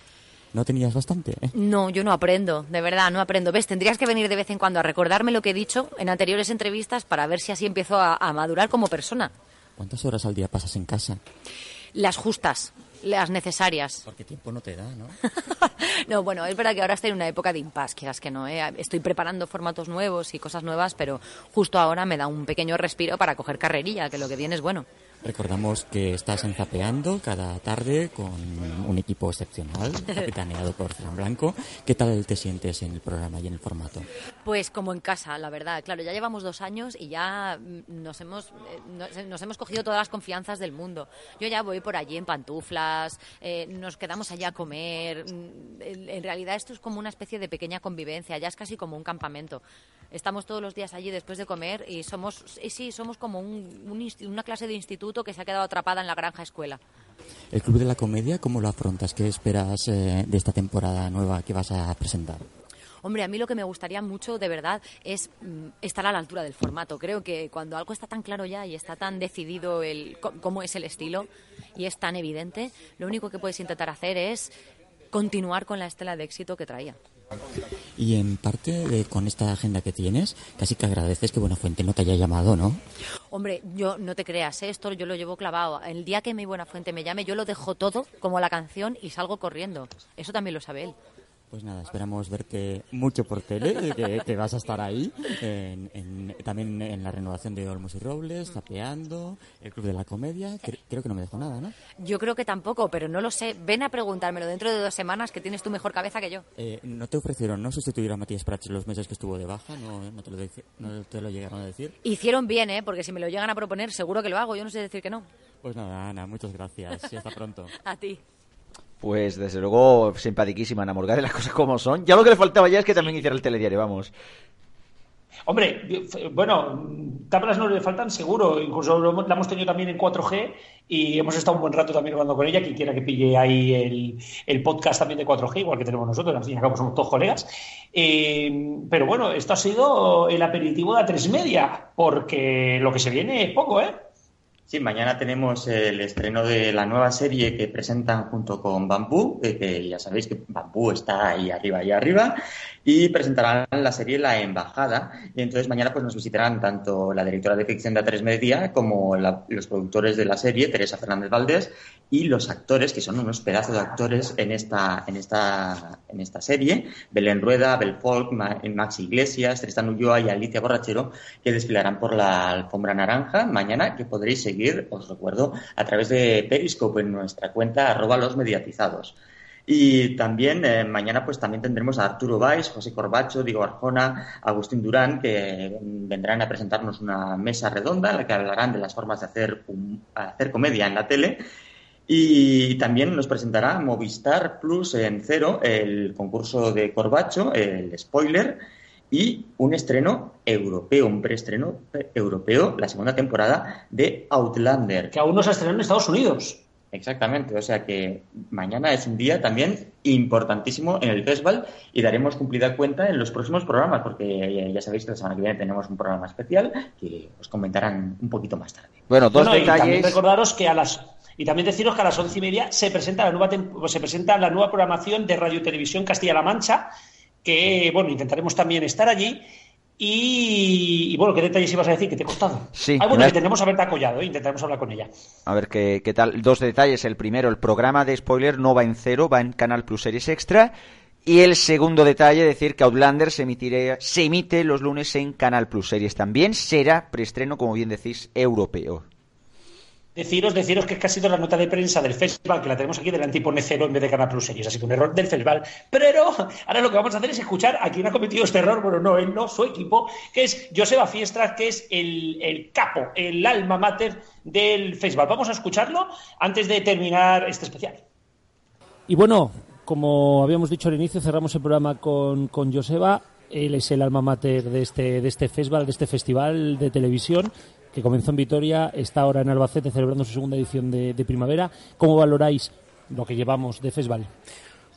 ¿No tenías bastante? ¿eh? No, yo no aprendo, de verdad, no aprendo. ¿Ves? Tendrías que venir de vez en cuando a recordarme lo que he dicho en anteriores entrevistas para ver si así empiezo a, madurar como persona. ¿Cuántas horas al día pasas en casa? Las justas, las necesarias. Porque tiempo no te da, ¿no? no, bueno, es verdad que ahora estoy en una época de impasse, quieras que no. ¿eh? Estoy preparando formatos nuevos y cosas nuevas, pero justo ahora me da un pequeño respiro para coger carrerilla, que lo que viene es bueno. Recordamos que estás enzapeando cada tarde con un equipo excepcional, capitaneado por Fran Blanco. ¿Qué tal te sientes en el programa y en el formato? Pues como en casa, la verdad. Claro, ya llevamos dos años y ya mm, nos hemos, eh, nos, hemos cogido todas las confianzas del mundo. Yo ya voy por allí en pantuflas, eh, nos quedamos allá a comer. Mm, en realidad esto es como una especie de pequeña convivencia, ya es casi como un campamento. Estamos todos los días allí después de comer y somos, sí, somos como una clase de instituto que se ha quedado atrapada en la granja escuela. El Club de la Comedia, ¿cómo lo afrontas? ¿Qué esperas eh, de esta temporada nueva que vas a presentar? Hombre, a mí lo que me gustaría mucho, de verdad, es mm, estar a la altura del formato. Creo que cuando algo está tan claro ya y está tan decidido el, cómo es el estilo y es tan evidente, lo único que puedes intentar hacer es continuar con la estela de éxito que traía. Y en parte de, con esta agenda que tienes, casi que agradeces que Buenafuente no te haya llamado, ¿no? Hombre, yo no te creas, ¿eh? esto yo lo llevo clavado. El día que mi Buenafuente me llame, yo lo dejo todo, como la canción, y salgo corriendo. Eso también lo sabe él. Pues nada, esperamos verte mucho por tele, que, vas a estar ahí, en, también en la renovación de Olmos y Robles, tapeando, el Club de la Comedia. Creo, que no me dejo nada, ¿no? Yo creo que tampoco, pero no lo sé. Ven a preguntármelo dentro de dos semanas, que tienes tu mejor cabeza que yo. Eh, ¿No te ofrecieron no sustituir a Matías Prats los meses que estuvo de baja? ¿No, no, te lo ¿No te lo llegaron a decir? Hicieron bien, ¿eh? Porque si me lo llegan a proponer, seguro que lo hago. Yo no sé decir que no. Pues nada, Ana, muchas gracias y hasta pronto. a ti. Pues desde luego, simpatiquísima Ana Morgade, las cosas como son. Ya lo que le faltaba ya es que también hiciera el telediario, vamos. Hombre, bueno, tablas no le faltan seguro, incluso la hemos tenido también en 4G y hemos estado un buen rato también hablando con ella, quien quiera que pille ahí el, podcast también de 4G, igual que tenemos nosotros, al fin y al cabo somos todos colegas. Eh, pero bueno, esto ha sido el aperitivo de a tres media, porque lo que se viene es poco, ¿eh? Sí, mañana tenemos el estreno de la nueva serie que presentan junto con Bambú, que, ya sabéis que Bambú está ahí arriba y arriba, y presentarán la serie La Embajada. Y entonces mañana pues nos visitarán tanto la directora de ficción de A3 Media como los productores de la serie, Teresa Fernández Valdés, y los actores, que son unos pedazos de actores en esta, en esta, en esta serie, Belén Rueda, Abel Folk, Maxi Iglesias, Tristan Ulloa y Alicia Borrachero, que desfilarán por la alfombra naranja mañana, que podréis seguir os recuerdo, a través de Periscope en nuestra cuenta arroba los mediatizados. Y también eh, mañana pues también tendremos a Arturo Valls, José Corbacho, Diego Arjona, Agustín Durán, que vendrán a presentarnos una mesa redonda en la que hablarán de las formas de hacer, hacer comedia en la tele. Y también nos presentará Movistar Plus en cero, el concurso de Corbacho, el spoiler, y un estreno europeo, un preestreno europeo, la segunda temporada de Outlander. Que aún no se ha estrenado en Estados Unidos. Exactamente, o sea que mañana es un día también importantísimo en el festival y daremos cumplida cuenta en los próximos programas, porque ya sabéis que la semana que viene tenemos un programa especial que os comentarán un poquito más tarde. Bueno, dos detalles. Y también recordaros que a las y también deciros que a las once y media se presenta la nueva se presenta la nueva programación de Radio Televisión Castilla-La Mancha que, bueno, intentaremos también estar allí. Y, bueno, ¿qué detalles ibas a decir que te he costado? Sí. Ah, bueno, intentaremos haberte acollado, ¿eh? intentaremos hablar con ella. A ver ¿qué, qué tal. Dos detalles. El primero, el programa de spoiler no va en cero, va en Canal Plus Series Extra. Y el segundo detalle, decir que Outlander se, emitirá, se emite los lunes en Canal Plus Series también. Será preestreno, como bien decís, europeo. Deciros, deciros que es que ha sido la nota de prensa del festival, que la tenemos aquí delante y cero en vez de Canal Plus Series. Así que un error del festival. Pero ahora lo que vamos a hacer es escuchar a quien ha cometido este error. Bueno, no él, no, su equipo, que es Joseba Fiestra, que es el, capo, el alma mater del festival. Vamos a escucharlo antes de terminar este especial. Y bueno, como habíamos dicho al inicio, cerramos el programa con, con Joseba. Él es el alma mater de este, de este festival, de este festival de televisión que comenzó en Vitoria, está ahora en Albacete celebrando su segunda edición de, primavera. ¿Cómo valoráis lo que llevamos de festival?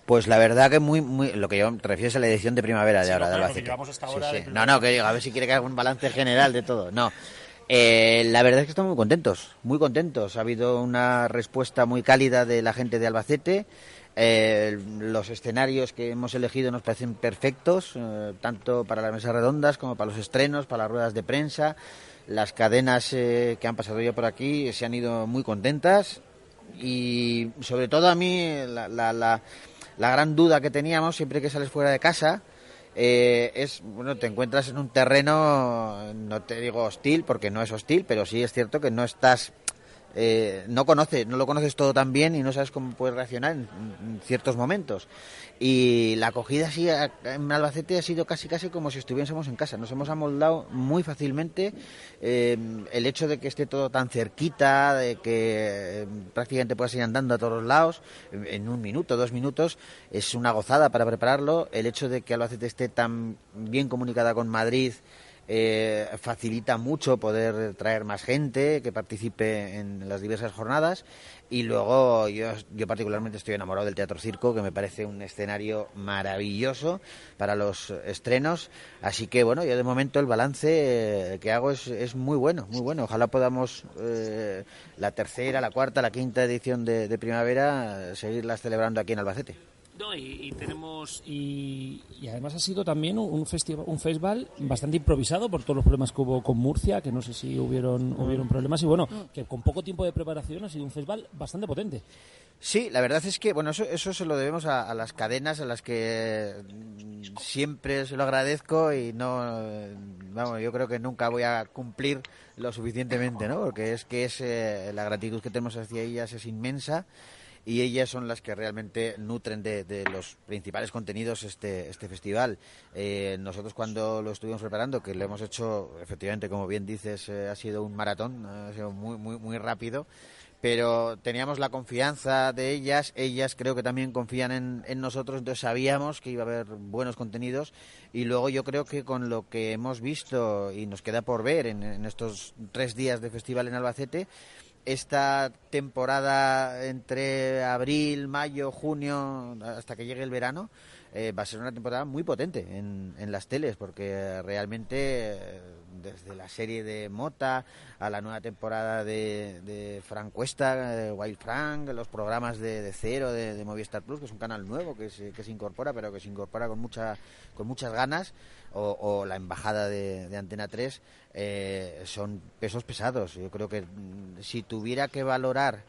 Pues la verdad que muy, muy lo que yo me refiero es a la edición de primavera de ahora de Albacete. No, no, que a ver si quiere que haga un balance general de todo. No. Eh, la verdad es que estamos muy contentos, muy contentos. Ha habido una respuesta muy cálida de la gente de Albacete. Eh, los escenarios que hemos elegido nos parecen perfectos, eh, tanto para las mesas redondas como para los estrenos, para las ruedas de prensa. Las cadenas eh, que han pasado ya por aquí se han ido muy contentas y sobre todo a mí la, la, la, gran duda que teníamos siempre que sales fuera de casa eh, es, bueno, te encuentras en un terreno, no te digo hostil porque no es hostil, pero sí es cierto que no estás eh, no conoces, no lo conoces todo tan bien y no sabes cómo puedes reaccionar en, ciertos momentos. Y la acogida así en Albacete ha sido casi casi como si estuviésemos en casa. Nos hemos amoldado muy fácilmente eh, el hecho de que esté todo tan cerquita, de que eh, prácticamente puedas ir andando a todos lados en un minuto, dos minutos, es una gozada para prepararlo. El hecho de que Albacete esté tan bien comunicada con Madrid eh, facilita mucho poder traer más gente que participe en las diversas jornadas. Y luego yo, yo particularmente estoy enamorado del Teatro Circo que me parece un escenario maravilloso para los estrenos. Así que bueno yo de momento el balance eh, que hago es, es muy bueno muy bueno. Ojalá podamos eh, la tercera la cuarta la quinta edición de, de primavera seguirlas celebrando aquí en Albacete No, y, tenemos y, además ha sido también un festival, un festival bastante improvisado por todos los problemas que hubo con Murcia, que no sé si hubieron hubieron problemas y bueno, que con poco tiempo de preparación ha sido un festival bastante potente. Sí, la verdad es que, bueno, eso, eso se lo debemos a, las cadenas a las que mm, siempre se lo agradezco y no, vamos, yo creo que nunca voy a cumplir lo suficientemente, ¿no? Porque es que es, eh, la gratitud que tenemos hacia ellas es inmensa y ellas son las que realmente nutren de, los principales contenidos este, este festival. Eh, nosotros cuando lo estuvimos preparando, que lo hemos hecho, efectivamente, como bien dices, eh, ha sido un maratón, ha sido muy, muy, muy rápido pero teníamos la confianza de ellas, ellas creo que también confían en, nosotros, entonces sabíamos que iba a haber buenos contenidos y luego yo creo que con lo que hemos visto y nos queda por ver en estos tres días de festival en Albacete, esta temporada entre abril, mayo, junio, hasta que llegue el verano, eh, va a ser una temporada muy potente en, en las teles, porque realmente eh, desde la serie de Mota a la nueva temporada de, de Frank Cuesta, Wild Frank, los programas de, Cero de, Movistar Plus, que es un canal nuevo que se, que se incorpora, pero que se incorpora con, mucha, con muchas ganas, o, la embajada de, Antena 3, eh, son pesos pesados. Yo creo que mm, si tuviera que valorar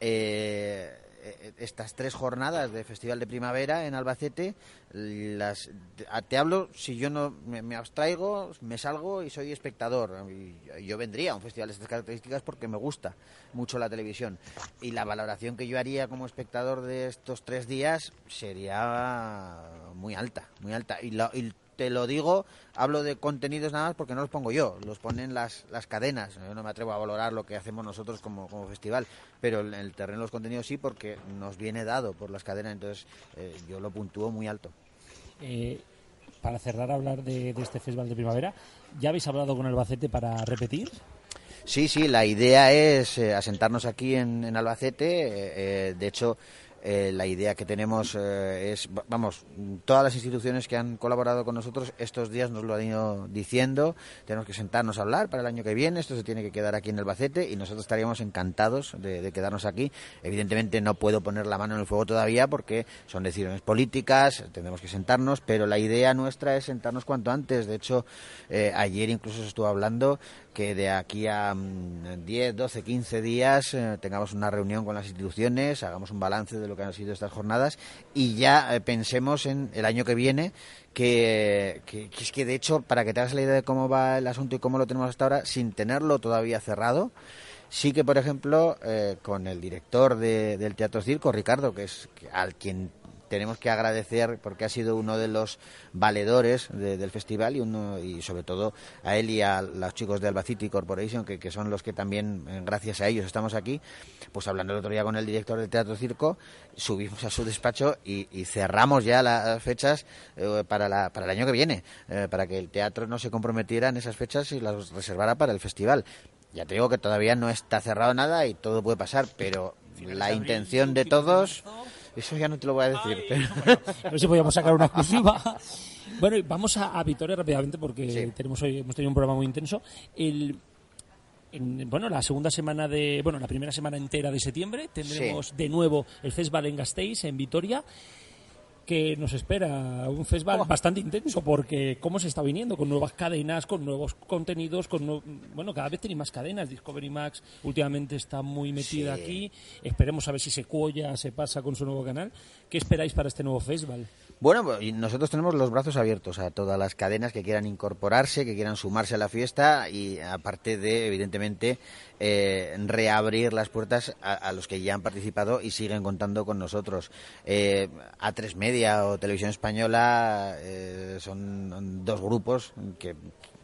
eh, eh, estas tres jornadas de Festival de Primavera en Albacete, las, te hablo si yo no me, abstraigo, me salgo y soy espectador. yo vendría a un festival de estas características porque me gusta mucho la televisión. Y la valoración que yo haría como espectador de estos tres días sería muy alta, muy alta. Y, y te lo digo, hablo de contenidos nada más porque no los pongo yo, los ponen las, las cadenas. Yo no me atrevo a valorar lo que hacemos nosotros como, como festival, pero en el terreno de los contenidos sí porque nos viene dado por las cadenas, entonces eh, yo lo puntúo muy alto. Eh, para cerrar hablar de, este festival de primavera, ¿ya habéis hablado con Albacete para repetir? Sí, sí, la idea es eh, asentarnos aquí en, en Albacete. de hecho, eh, la idea que tenemos eh, es, vamos, todas las instituciones que han colaborado con nosotros estos días nos lo han ido diciendo, tenemos que sentarnos a hablar para el año que viene, esto se tiene que quedar aquí en el Bacete y nosotros estaríamos encantados de, quedarnos aquí. Evidentemente no puedo poner la mano en el fuego todavía porque son decisiones políticas, tenemos que sentarnos, pero la idea nuestra es sentarnos cuanto antes. De hecho, eh, ayer incluso se estuvo hablando que de aquí a 10, 12, 15 días tengamos una reunión con las instituciones, hagamos un balance de lo que han sido estas jornadas y ya eh, pensemos en el año que viene que, es que de hecho para que te hagas la idea de cómo va el asunto y cómo lo tenemos hasta ahora sin tenerlo todavía cerrado sí que por ejemplo eh, con el director del Teatro Circo Ricardo que es al quien tenemos que agradecer porque ha sido uno de los valedores del festival y, uno, y sobre todo a él y a los chicos de Albacity Corporation, que, son los que también, eh, gracias a ellos, estamos aquí. Pues hablando el otro día con el director del Teatro Circo, subimos a su despacho y, cerramos ya las fechas eh, para, la, para el año que viene, eh, para que el teatro no se comprometiera en esas fechas y las reservara para el festival. Ya te digo que todavía no está cerrado nada y todo puede pasar, pero la intención de todos eso ya no te lo voy a decir. a ver si podíamos sacar una exclusiva. Bueno, vamos a, a Vitoria rápidamente porque tenemos hoy, hemos tenido un programa muy intenso. El, bueno, la segunda semana de, bueno, la primera semana entera de septiembre tendremos de nuevo el Festival en Gasteiz en Vitoria que nos espera un festival oh. bastante intenso porque cómo se está viniendo con nuevas cadenas, con nuevos contenidos, con bueno, cada vez tiene más cadenas. Discovery Max últimamente está muy metida aquí. Esperemos a ver si se cuolla, se pasa con su nuevo canal. ¿Qué esperáis para este nuevo festival? Bueno, pues, nosotros tenemos los brazos abiertos a todas las cadenas que quieran incorporarse, que quieran sumarse a la fiesta y aparte de, evidentemente, eh, reabrir las puertas a, los que ya han participado y siguen contando con nosotros. Eh, A3 Media o Televisión Española eh, son dos grupos que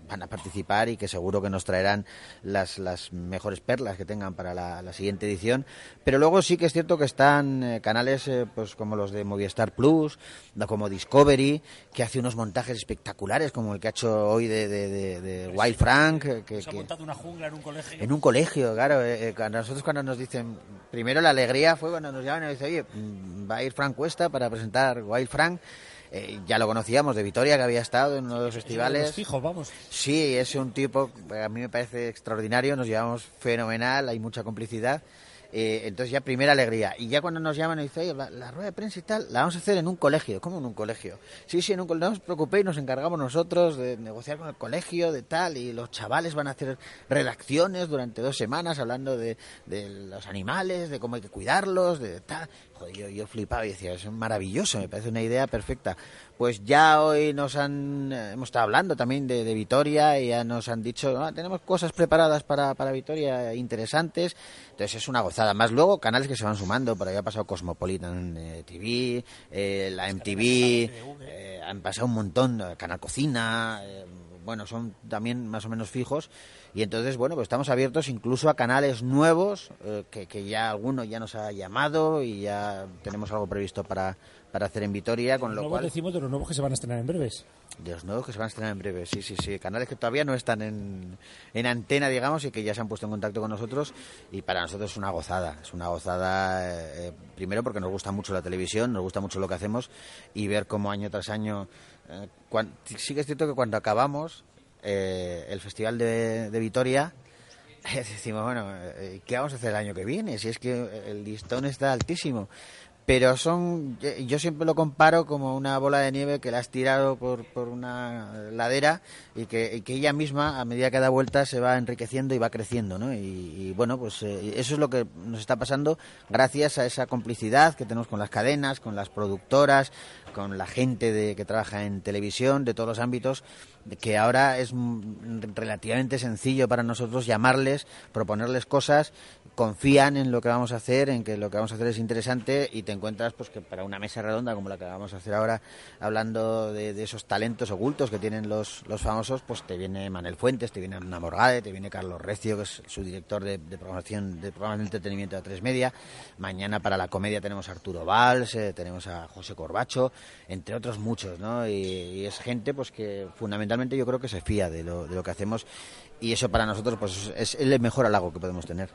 van a participar y que seguro que nos traerán las, las mejores perlas que tengan para la, siguiente edición. Pero luego sí que es cierto que están eh, canales eh, pues como los de Movistar Plus, como Discovery, que hace unos montajes espectaculares, como el que ha hecho hoy de, de, Wild Frank. Que, ha montado una jungla en un colegio. En un colegio, claro. Eh, nosotros cuando nos dicen, primero la alegría fue cuando nos llaman y nos dicen, oye, mm, va a ir Frank Cuesta para presentar Wild Frank. Eh, ya lo conocíamos de Vitoria, que había estado en uno de los festivales. Fijo, vamos. Sí, es un tipo, a mí me parece extraordinario, nos llevamos fenomenal, hay mucha complicidad. Eh, entonces ya primera alegría. Y ya cuando nos llaman y dicen, la, la, rueda de prensa y tal, la vamos a hacer en un colegio. ¿Cómo en un colegio? Sí, sí, en un colegio. No os preocupéis, nos encargamos nosotros de negociar con el colegio, de tal, y los chavales van a hacer redacciones durante dos semanas hablando de, de los animales, de cómo hay que cuidarlos, de tal. Joder, yo, yo flipaba y decía, es maravilloso, me parece una idea perfecta. Pues ya hoy nos han, hemos estado hablando también de, de Vitoria y ya nos han dicho, ah, tenemos cosas preparadas para, para Vitoria interesantes, entonces es una gozada. Más luego canales que se van sumando, por ahí ha pasado Cosmopolitan eh, TV, eh, la MTV, eh, han pasado un montón, Canal Cocina, eh, bueno, son también más o menos fijos y entonces, bueno, pues estamos abiertos incluso a canales nuevos, eh, que, que, ya alguno ya nos ha llamado y ya tenemos algo previsto para, para hacer en Vitoria, con los lo nuevos cual... decimos de los nuevos que se van a estrenar en breves. De los nuevos que se van a estrenar en breves, sí, sí, sí. Canales que todavía no están en, en antena, digamos, y que ya se han puesto en contacto con nosotros y para nosotros es una gozada. Es una gozada, eh, primero porque nos gusta mucho la televisión, nos gusta mucho lo que hacemos y ver cómo año tras año... Eh, cuando, sí que es cierto que cuando acabamos eh, el Festival de, Vitoria, decimos, bueno, eh, ¿qué vamos a hacer el año que viene? Si es que el listón está altísimo. Pero son, yo siempre lo comparo como una bola de nieve que la has tirado por, por una ladera y que, y que, ella misma, a medida que da vuelta, se va enriqueciendo y va creciendo, ¿no? Y, y bueno, pues eh, eso es lo que nos está pasando gracias a esa complicidad que tenemos con las cadenas, con las productoras, con la gente de, que trabaja en televisión, de todos los ámbitos, que ahora es relativamente sencillo para nosotros llamarles, proponerles cosas, confían en lo que vamos a hacer, en que lo que vamos a hacer es interesante y te encuentras pues que para una mesa redonda como la que vamos a hacer ahora, hablando de, esos talentos ocultos que tienen los, los, famosos, pues te viene Manel Fuentes, te viene Ana Morgade, te viene Carlos Recio, que es su director de, programación de programas de entretenimiento de tres media. Mañana para la comedia tenemos a Arturo Valls, eh, tenemos a José Corbacho, entre otros muchos, ¿no? Y es gente pues que fundamentalmente yo creo que se fía de lo, de lo que hacemos y eso para nosotros pues es el mejor halago que podemos tener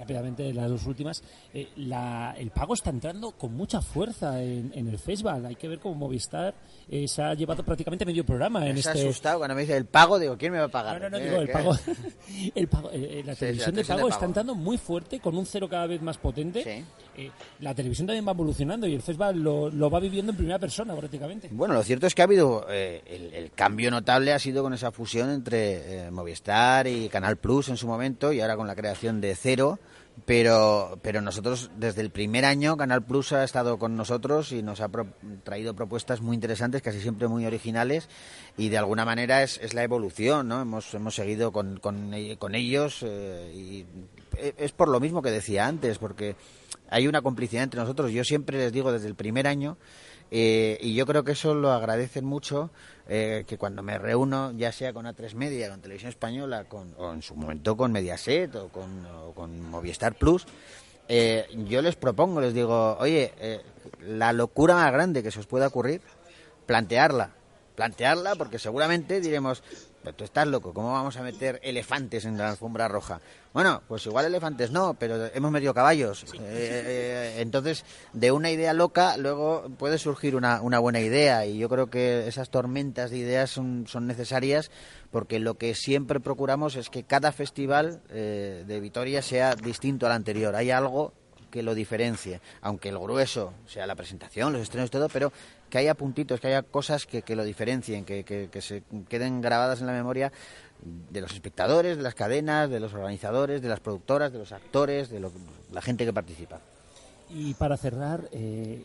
rápidamente las dos últimas, eh, la, el pago está entrando con mucha fuerza en, en el festival. Hay que ver cómo Movistar eh, se ha llevado prácticamente medio programa en este. asustado cuando me dice el pago, digo, ¿quién me va a pagar? No, no, no, digo, el pago. el pago eh, la televisión sí, de pago, está entrando muy fuerte, con un cero cada vez más potente. Sí. Eh, la televisión también va evolucionando y el festival lo, lo, va viviendo en primera persona prácticamente. Bueno, lo cierto es que ha habido eh, el, cambio notable ha sido con esa fusión entre eh, Movistar y Canal Plus en su momento y ahora con la creación de Cero pero pero nosotros desde el primer año Canal Plus ha estado con nosotros y nos ha pro traído propuestas muy interesantes casi siempre muy originales y de alguna manera es, es la evolución no hemos hemos seguido con con, con ellos eh, y es por lo mismo que decía antes porque hay una complicidad entre nosotros yo siempre les digo desde el primer año eh, y yo creo que eso lo agradecen mucho, eh, que cuando me reúno, ya sea con A3 Media, con Televisión Española, con, o en su momento con Mediaset o con, o con Movistar Plus, eh, yo les propongo, les digo, oye, eh, la locura más grande que se os pueda ocurrir, plantearla. Plantearla porque seguramente diremos, pero tú estás loco, ¿cómo vamos a meter elefantes en la alfombra roja? Bueno, pues igual elefantes no, pero hemos metido caballos. Sí. Eh, eh, entonces, de una idea loca, luego puede surgir una, una, buena idea. Y yo creo que esas tormentas de ideas son, son necesarias porque lo que siempre procuramos es que cada festival eh, de Vitoria sea distinto al anterior. Hay algo que lo diferencie, aunque el grueso sea la presentación, los estrenos y todo, pero que haya puntitos, que haya cosas que, que lo diferencien, que, que, que, se queden grabadas en la memoria de los espectadores, de las cadenas, de los organizadores, de las productoras, de los actores, de lo, la gente que participa. Y para cerrar, eh,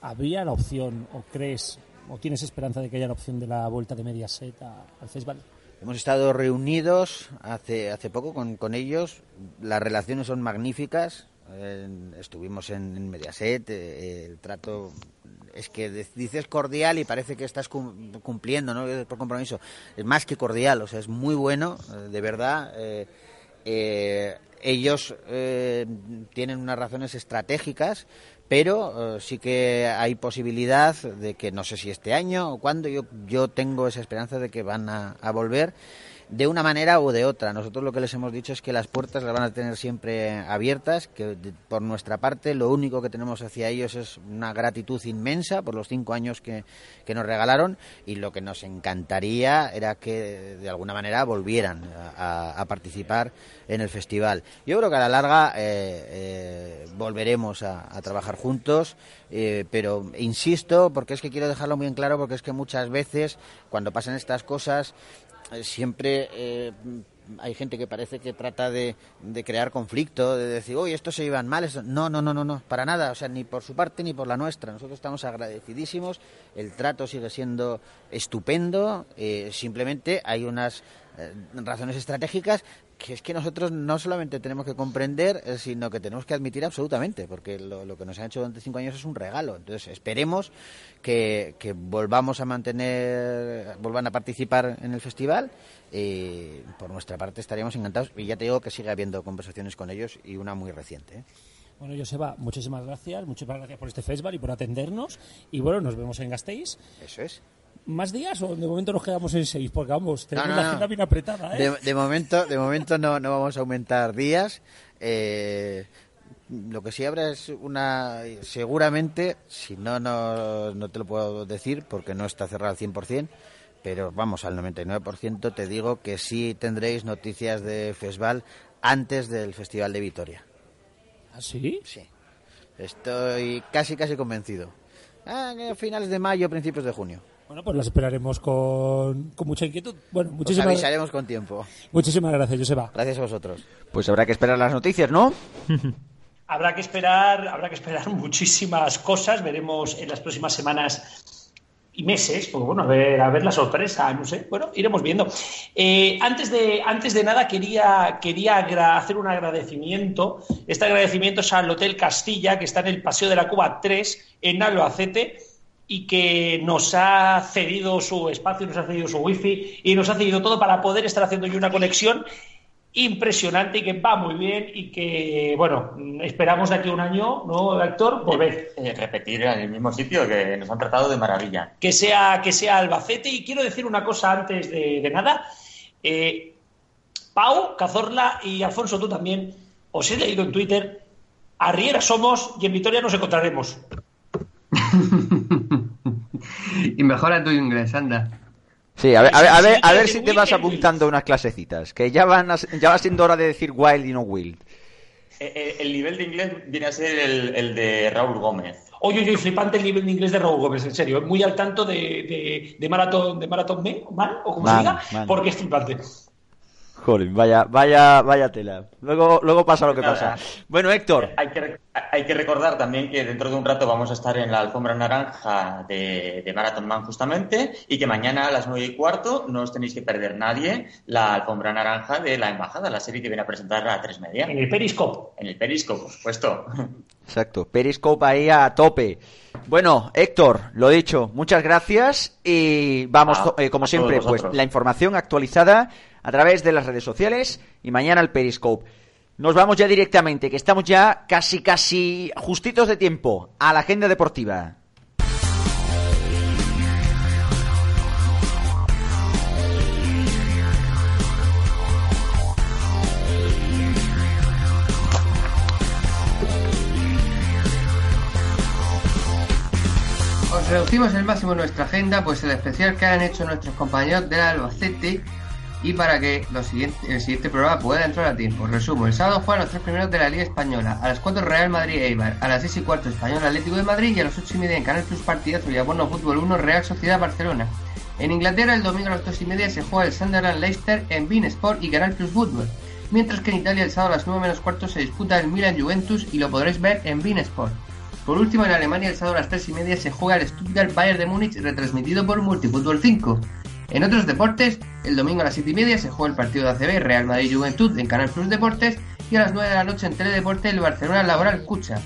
¿habría la opción, o crees, o tienes esperanza de que haya la opción de la vuelta de Mediaset a, al festival? Hemos estado reunidos hace, hace poco con, con ellos, las relaciones son magníficas, eh, estuvimos en, en Mediaset, eh, el trato es que dices cordial y parece que estás cumpliendo, ¿no? Por compromiso. Es más que cordial, o sea, es muy bueno, de verdad. Eh, eh, ellos eh, tienen unas razones estratégicas, pero sí que hay posibilidad de que, no sé si este año o cuándo, yo, yo tengo esa esperanza de que van a, a volver de una manera u de otra. Nosotros lo que les hemos dicho es que las puertas las van a tener siempre abiertas, que por nuestra parte lo único que tenemos hacia ellos es una gratitud inmensa por los cinco años que, nos regalaron y lo que nos encantaría era que de alguna manera volvieran a, participar en el festival. Yo creo que a la larga eh, eh, volveremos a, trabajar juntos, eh, pero insisto, porque es que quiero dejarlo muy en claro, porque es que muchas veces cuando pasan estas cosas siempre eh, hay gente que parece que trata de, de, crear conflicto, de decir, uy, estos se iban mal. No, no, no, no, no, para nada. O sea, ni por su parte ni por la nuestra. Nosotros estamos agradecidísimos. El trato sigue siendo estupendo. Eh, simplemente hay unas razones estratégicas que es que nosotros no solamente tenemos que comprender, eh, sino que tenemos que admitir absolutamente, porque lo, que nos han hecho durante cinco años es un regalo. Entonces, esperemos que, volvamos a mantener, vuelvan a participar en el festival. y por nuestra parte, estaríamos encantados. Y ya te digo que sigue habiendo conversaciones con ellos y una muy reciente. ¿eh? Bueno, Joseba, muchísimas gracias, muchísimas gracias por este festival y por atendernos. Y bueno, nos vemos en Gasteiz. Eso es más días o de momento nos quedamos en seis? Porque vamos, tenemos la agenda bien apretada. ¿eh? De, momento, de momento no, no vamos a aumentar días. Eh, lo que sí habrá es una. Seguramente, si no, no, no te lo puedo decir porque no está cerrado al 100%, pero vamos, al 99% te digo que sí tendréis noticias de Fesval antes del Festival de Vitoria. ¿Ah, sí? Sí. Estoy casi, casi convencido. Ah, finales de mayo, principios de junio. Bueno, pues las esperaremos con, con mucha inquietud. Bueno, muchísimas Os avisaremos con tiempo. Muchísimas gracias, Joseba. Gracias a vosotros. Pues habrá que esperar las noticias, ¿no? habrá que esperar, habrá que esperar muchísimas cosas. Veremos en las próximas semanas y meses, pues bueno, a ver, a ver la sorpresa, no sé, bueno, iremos viendo. Eh, antes, de, antes de nada, quería, quería hacer un agradecimiento. Este agradecimiento es al Hotel Castilla, que está en el Paseo de la Cuba 3, en Albacete y que nos ha cedido su espacio, nos ha cedido su wifi y nos ha cedido todo para poder estar haciendo una conexión impresionante y que va muy bien y que, bueno, esperamos de aquí a un año, ¿no, Héctor? Volver. Eh, repetir en el mismo sitio que nos han tratado de maravilla. Que sea, que sea Albacete y quiero decir una cosa antes de, nada. Eh, Pau, Cazorla y Alfonso, tú también, os he leído en Twitter, Arriera somos y en Vitoria nos encontraremos. y mejora tu inglés, anda. Sí, a ver, a ver, a ver, si te vas apuntando unas clasecitas, que ya van ya va siendo hora de decir wild y no wild. Eh, eh, el, nivel de inglés viene a ser el, de Raúl Gómez. Oye, oye, flipante el nivel de inglés de Raúl Gómez, en serio. Muy al tanto de, de, de Maratón, de Maratón Man, o como se diga, porque es flipante. Joder, vaya, vaya, vaya tela. Luego, luego pasa lo que pasa. Bueno, Héctor. Hay que, hay que recordar también que dentro de un rato vamos a estar en la alfombra naranja de, de Marathon Man justamente y que mañana a las nueve y cuarto no os tenéis que perder nadie la alfombra naranja de la embajada, la serie que viene a presentar a tres media. En el Periscope. En el Periscope, por supuesto. Exacto, Periscope ahí a tope. Bueno, Héctor, lo dicho, muchas gracias y vamos, ah, eh, como siempre, pues la información actualizada a través de las redes sociales y mañana el Periscope. Nos vamos ya directamente, que estamos ya casi, casi justitos de tiempo a la agenda deportiva. Os reducimos el máximo nuestra agenda, pues el especial que han hecho nuestros compañeros del Albacete y para que el siguiente programa pueda entrar a tiempo. Resumo, el sábado juegan los tres primeros de la Liga Española. A las 4 Real Madrid Eibar, a las 6 y cuarto Español Atlético de Madrid y a las 8 y media en Canal Plus Partidazo y Abono Fútbol 1 Real Sociedad Barcelona. En Inglaterra el domingo a las 2 y media se juega el Sunderland Leicester en Bean Sport y Canal Plus Fútbol. Mientras que en Italia el sábado a las 9 menos cuarto se disputa el Milan Juventus y lo podréis ver en Bean Sport. Por último, en Alemania el sábado a las 3 y media se juega el Stuttgart Bayern de Múnich retransmitido por Multifútbol 5. En otros deportes, el domingo a las 7 y media se juega el partido de ACB Real Madrid Juventud en Canal Plus Deportes y a las 9 de la noche en Teledeporte el Barcelona Laboral Cucha.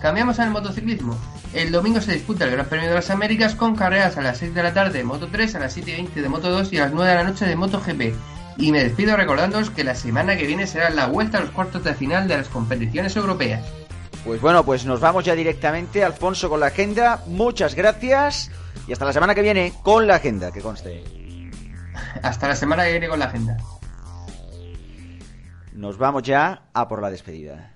Cambiamos al motociclismo. El domingo se disputa el Gran Premio de las Américas con carreras a las 6 de la tarde de Moto 3, a las 7 y 20 de Moto 2 y a las 9 de la noche de Moto GP. Y me despido recordándoos que la semana que viene será la vuelta a los cuartos de final de las competiciones europeas. Pues bueno, pues nos vamos ya directamente, Alfonso, con la agenda. Muchas gracias y hasta la semana que viene con la agenda, que conste. Hasta la semana que viene con la agenda. Nos vamos ya a por la despedida.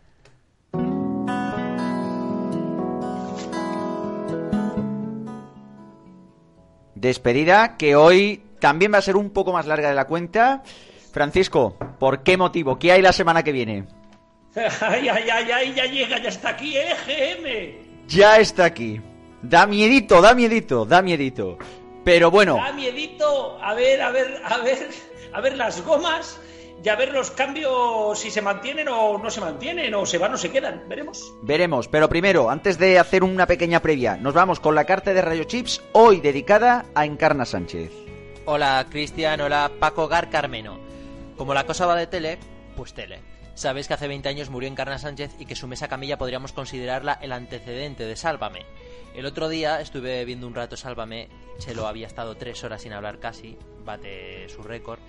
Despedida que hoy también va a ser un poco más larga de la cuenta. Francisco, ¿por qué motivo? ¿Qué hay la semana que viene? Ay, ay, ay, ay, ya llega, ya está aquí, EGM. Ya está aquí. Da miedito, da miedito, da miedito. Pero bueno. Da miedito, a ver, a ver, a ver, a ver las gomas y a ver los cambios si se mantienen o no se mantienen, o se van o se quedan. Veremos. Veremos, pero primero, antes de hacer una pequeña previa, nos vamos con la carta de Rayo Chips, hoy dedicada a Encarna Sánchez. Hola, Cristian, hola, Paco Gar Carmeno. Como la cosa va de tele, pues tele. Sabéis que hace 20 años murió Encarna Sánchez y que su mesa camilla podríamos considerarla el antecedente de Sálvame. El otro día estuve viendo un rato Sálvame, Chelo había estado tres horas sin hablar casi, bate su récord,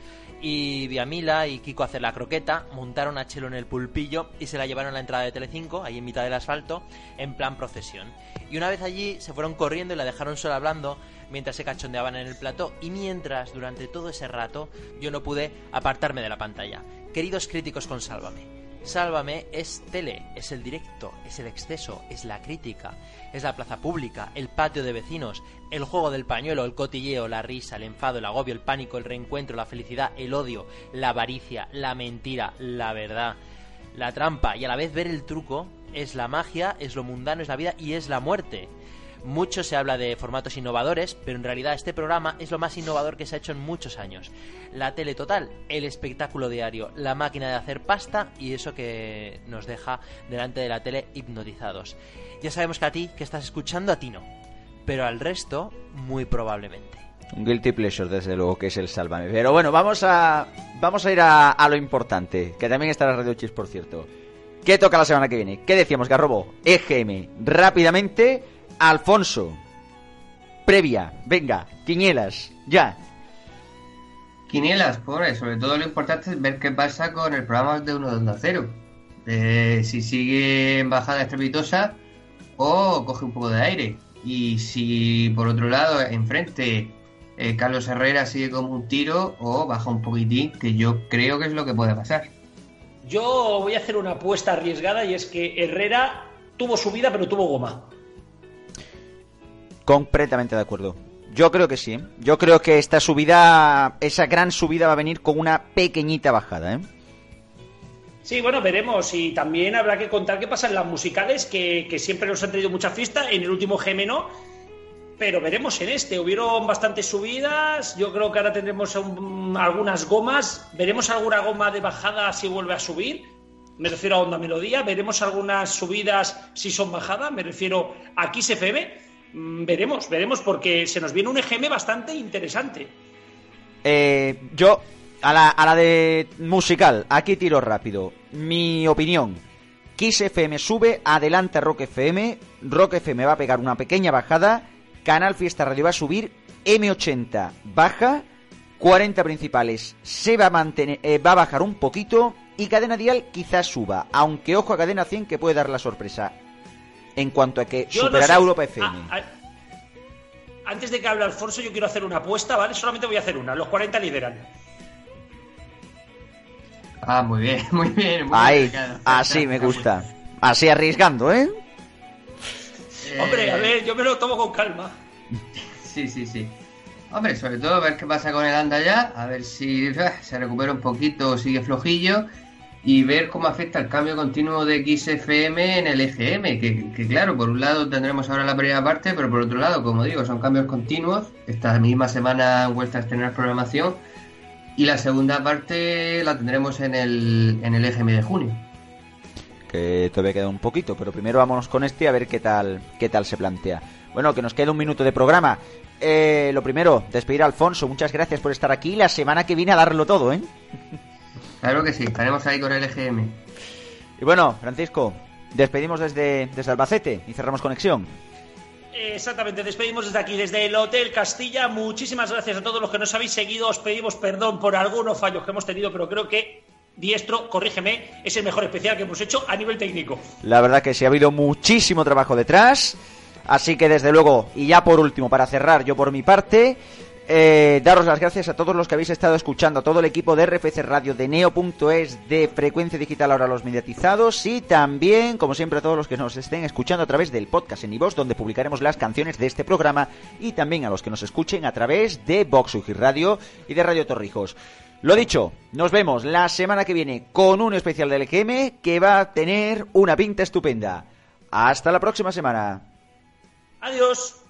y vi a Mila y Kiko hacer la croqueta, montaron a Chelo en el pulpillo y se la llevaron a la entrada de Telecinco, ahí en mitad del asfalto, en plan procesión. Y una vez allí se fueron corriendo y la dejaron sola hablando mientras se cachondeaban en el plató y mientras durante todo ese rato yo no pude apartarme de la pantalla. Queridos críticos con Sálvame, Sálvame es tele, es el directo, es el exceso, es la crítica, es la plaza pública, el patio de vecinos, el juego del pañuelo, el cotilleo, la risa, el enfado, el agobio, el pánico, el reencuentro, la felicidad, el odio, la avaricia, la mentira, la verdad, la trampa y a la vez ver el truco es la magia, es lo mundano, es la vida y es la muerte. Mucho se habla de formatos innovadores, pero en realidad este programa es lo más innovador que se ha hecho en muchos años. La tele total, el espectáculo diario, la máquina de hacer pasta y eso que nos deja delante de la tele hipnotizados. Ya sabemos que a ti, que estás escuchando, a ti no, pero al resto, muy probablemente. Un guilty pleasure, desde luego, que es el Sálvame. Pero bueno, vamos a, vamos a ir a, lo importante, que también está la Radio Chis, por cierto. ¿Qué toca la semana que viene? ¿Qué decíamos, Garrobo? EGM. Rápidamente, Alfonso. Previa, venga, quinielas, ya. Quinielas, pobre, sobre todo lo importante es ver qué pasa con el programa de 1 2 0. Eh, si sigue en bajada estrepitosa o coge un poco de aire. Y si por otro lado, enfrente, eh, Carlos Herrera sigue como un tiro o baja un poquitín, que yo creo que es lo que puede pasar. Yo voy a hacer una apuesta arriesgada y es que Herrera tuvo subida pero tuvo goma. Completamente de acuerdo. Yo creo que sí. ¿eh? Yo creo que esta subida, esa gran subida va a venir con una pequeñita bajada, ¿eh? Sí, bueno, veremos. Y también habrá que contar qué pasa en las musicales, que, siempre nos han traído mucha fiesta. En el último Gemeno, pero veremos en este. Hubieron bastantes subidas. Yo creo que ahora tendremos un, algunas gomas. Veremos alguna goma de bajada si vuelve a subir. Me refiero a Onda Melodía. Veremos algunas subidas si son bajadas. Me refiero a Kiss FM. Mm, veremos, veremos, porque se nos viene un EGM bastante interesante. Eh, yo, a la, a la de musical, aquí tiro rápido. Mi opinión. Kiss FM sube, adelante Rock FM. Rock FM va a pegar una pequeña bajada. Canal Fiesta Radio va a subir. M80 baja. 40 principales se va a mantener, eh, va a bajar un poquito. Y Cadena Dial quizás suba. Aunque ojo a Cadena 100 que puede dar la sorpresa en cuanto a que Yo no superará sé. Europa FM. Ah, ah, antes de que hable Alfonso, yo quiero hacer una apuesta, ¿vale? Solamente voy a hacer una. Los 40 lideran. Ah, muy bien, muy bien. Muy Ahí, bien, así me gusta. Así arriesgando, ¿eh? Hombre, a ver, yo me lo tomo con calma. Sí, sí, sí. Hombre, sobre todo ver qué pasa con el anda ya, a ver si eh, se recupera un poquito o sigue flojillo y ver cómo afecta el cambio continuo de XFM en el EGM, que, que claro, por un lado tendremos ahora la primera parte, pero por otro lado, como digo, son cambios continuos. Esta misma semana han vuelto a estrenar programación y la segunda parte la tendremos en el, en el EGM de junio. Que todavía queda un poquito, pero primero vámonos con este a ver qué tal, qué tal se plantea. Bueno, que nos queda un minuto de programa. Eh, lo primero, despedir a Alfonso. Muchas gracias por estar aquí. La semana que viene a darlo todo, ¿eh? Claro que sí, estaremos ahí con el EGM. Y bueno, Francisco, despedimos desde, desde Albacete y cerramos conexión. Exactamente, despedimos desde aquí, desde el Hotel Castilla. Muchísimas gracias a todos los que nos habéis seguido. Os pedimos perdón por algunos fallos que hemos tenido, pero creo que Diestro, corrígeme, es el mejor especial que hemos hecho a nivel técnico. La verdad que sí, ha habido muchísimo trabajo detrás. Así que desde luego, y ya por último, para cerrar, yo por mi parte, eh, daros las gracias a todos los que habéis estado escuchando, a todo el equipo de RFC Radio, de Neo.es, de Frecuencia Digital, ahora los mediatizados, y también, como siempre, a todos los que nos estén escuchando a través del podcast en iVoox, donde publicaremos las canciones de este programa, y también a los que nos escuchen a través de Vox Radio y de Radio Torrijos. Lo dicho, nos vemos la semana que viene con un especial del EGM que va a tener una pinta estupenda. Hasta la próxima semana. Adiós.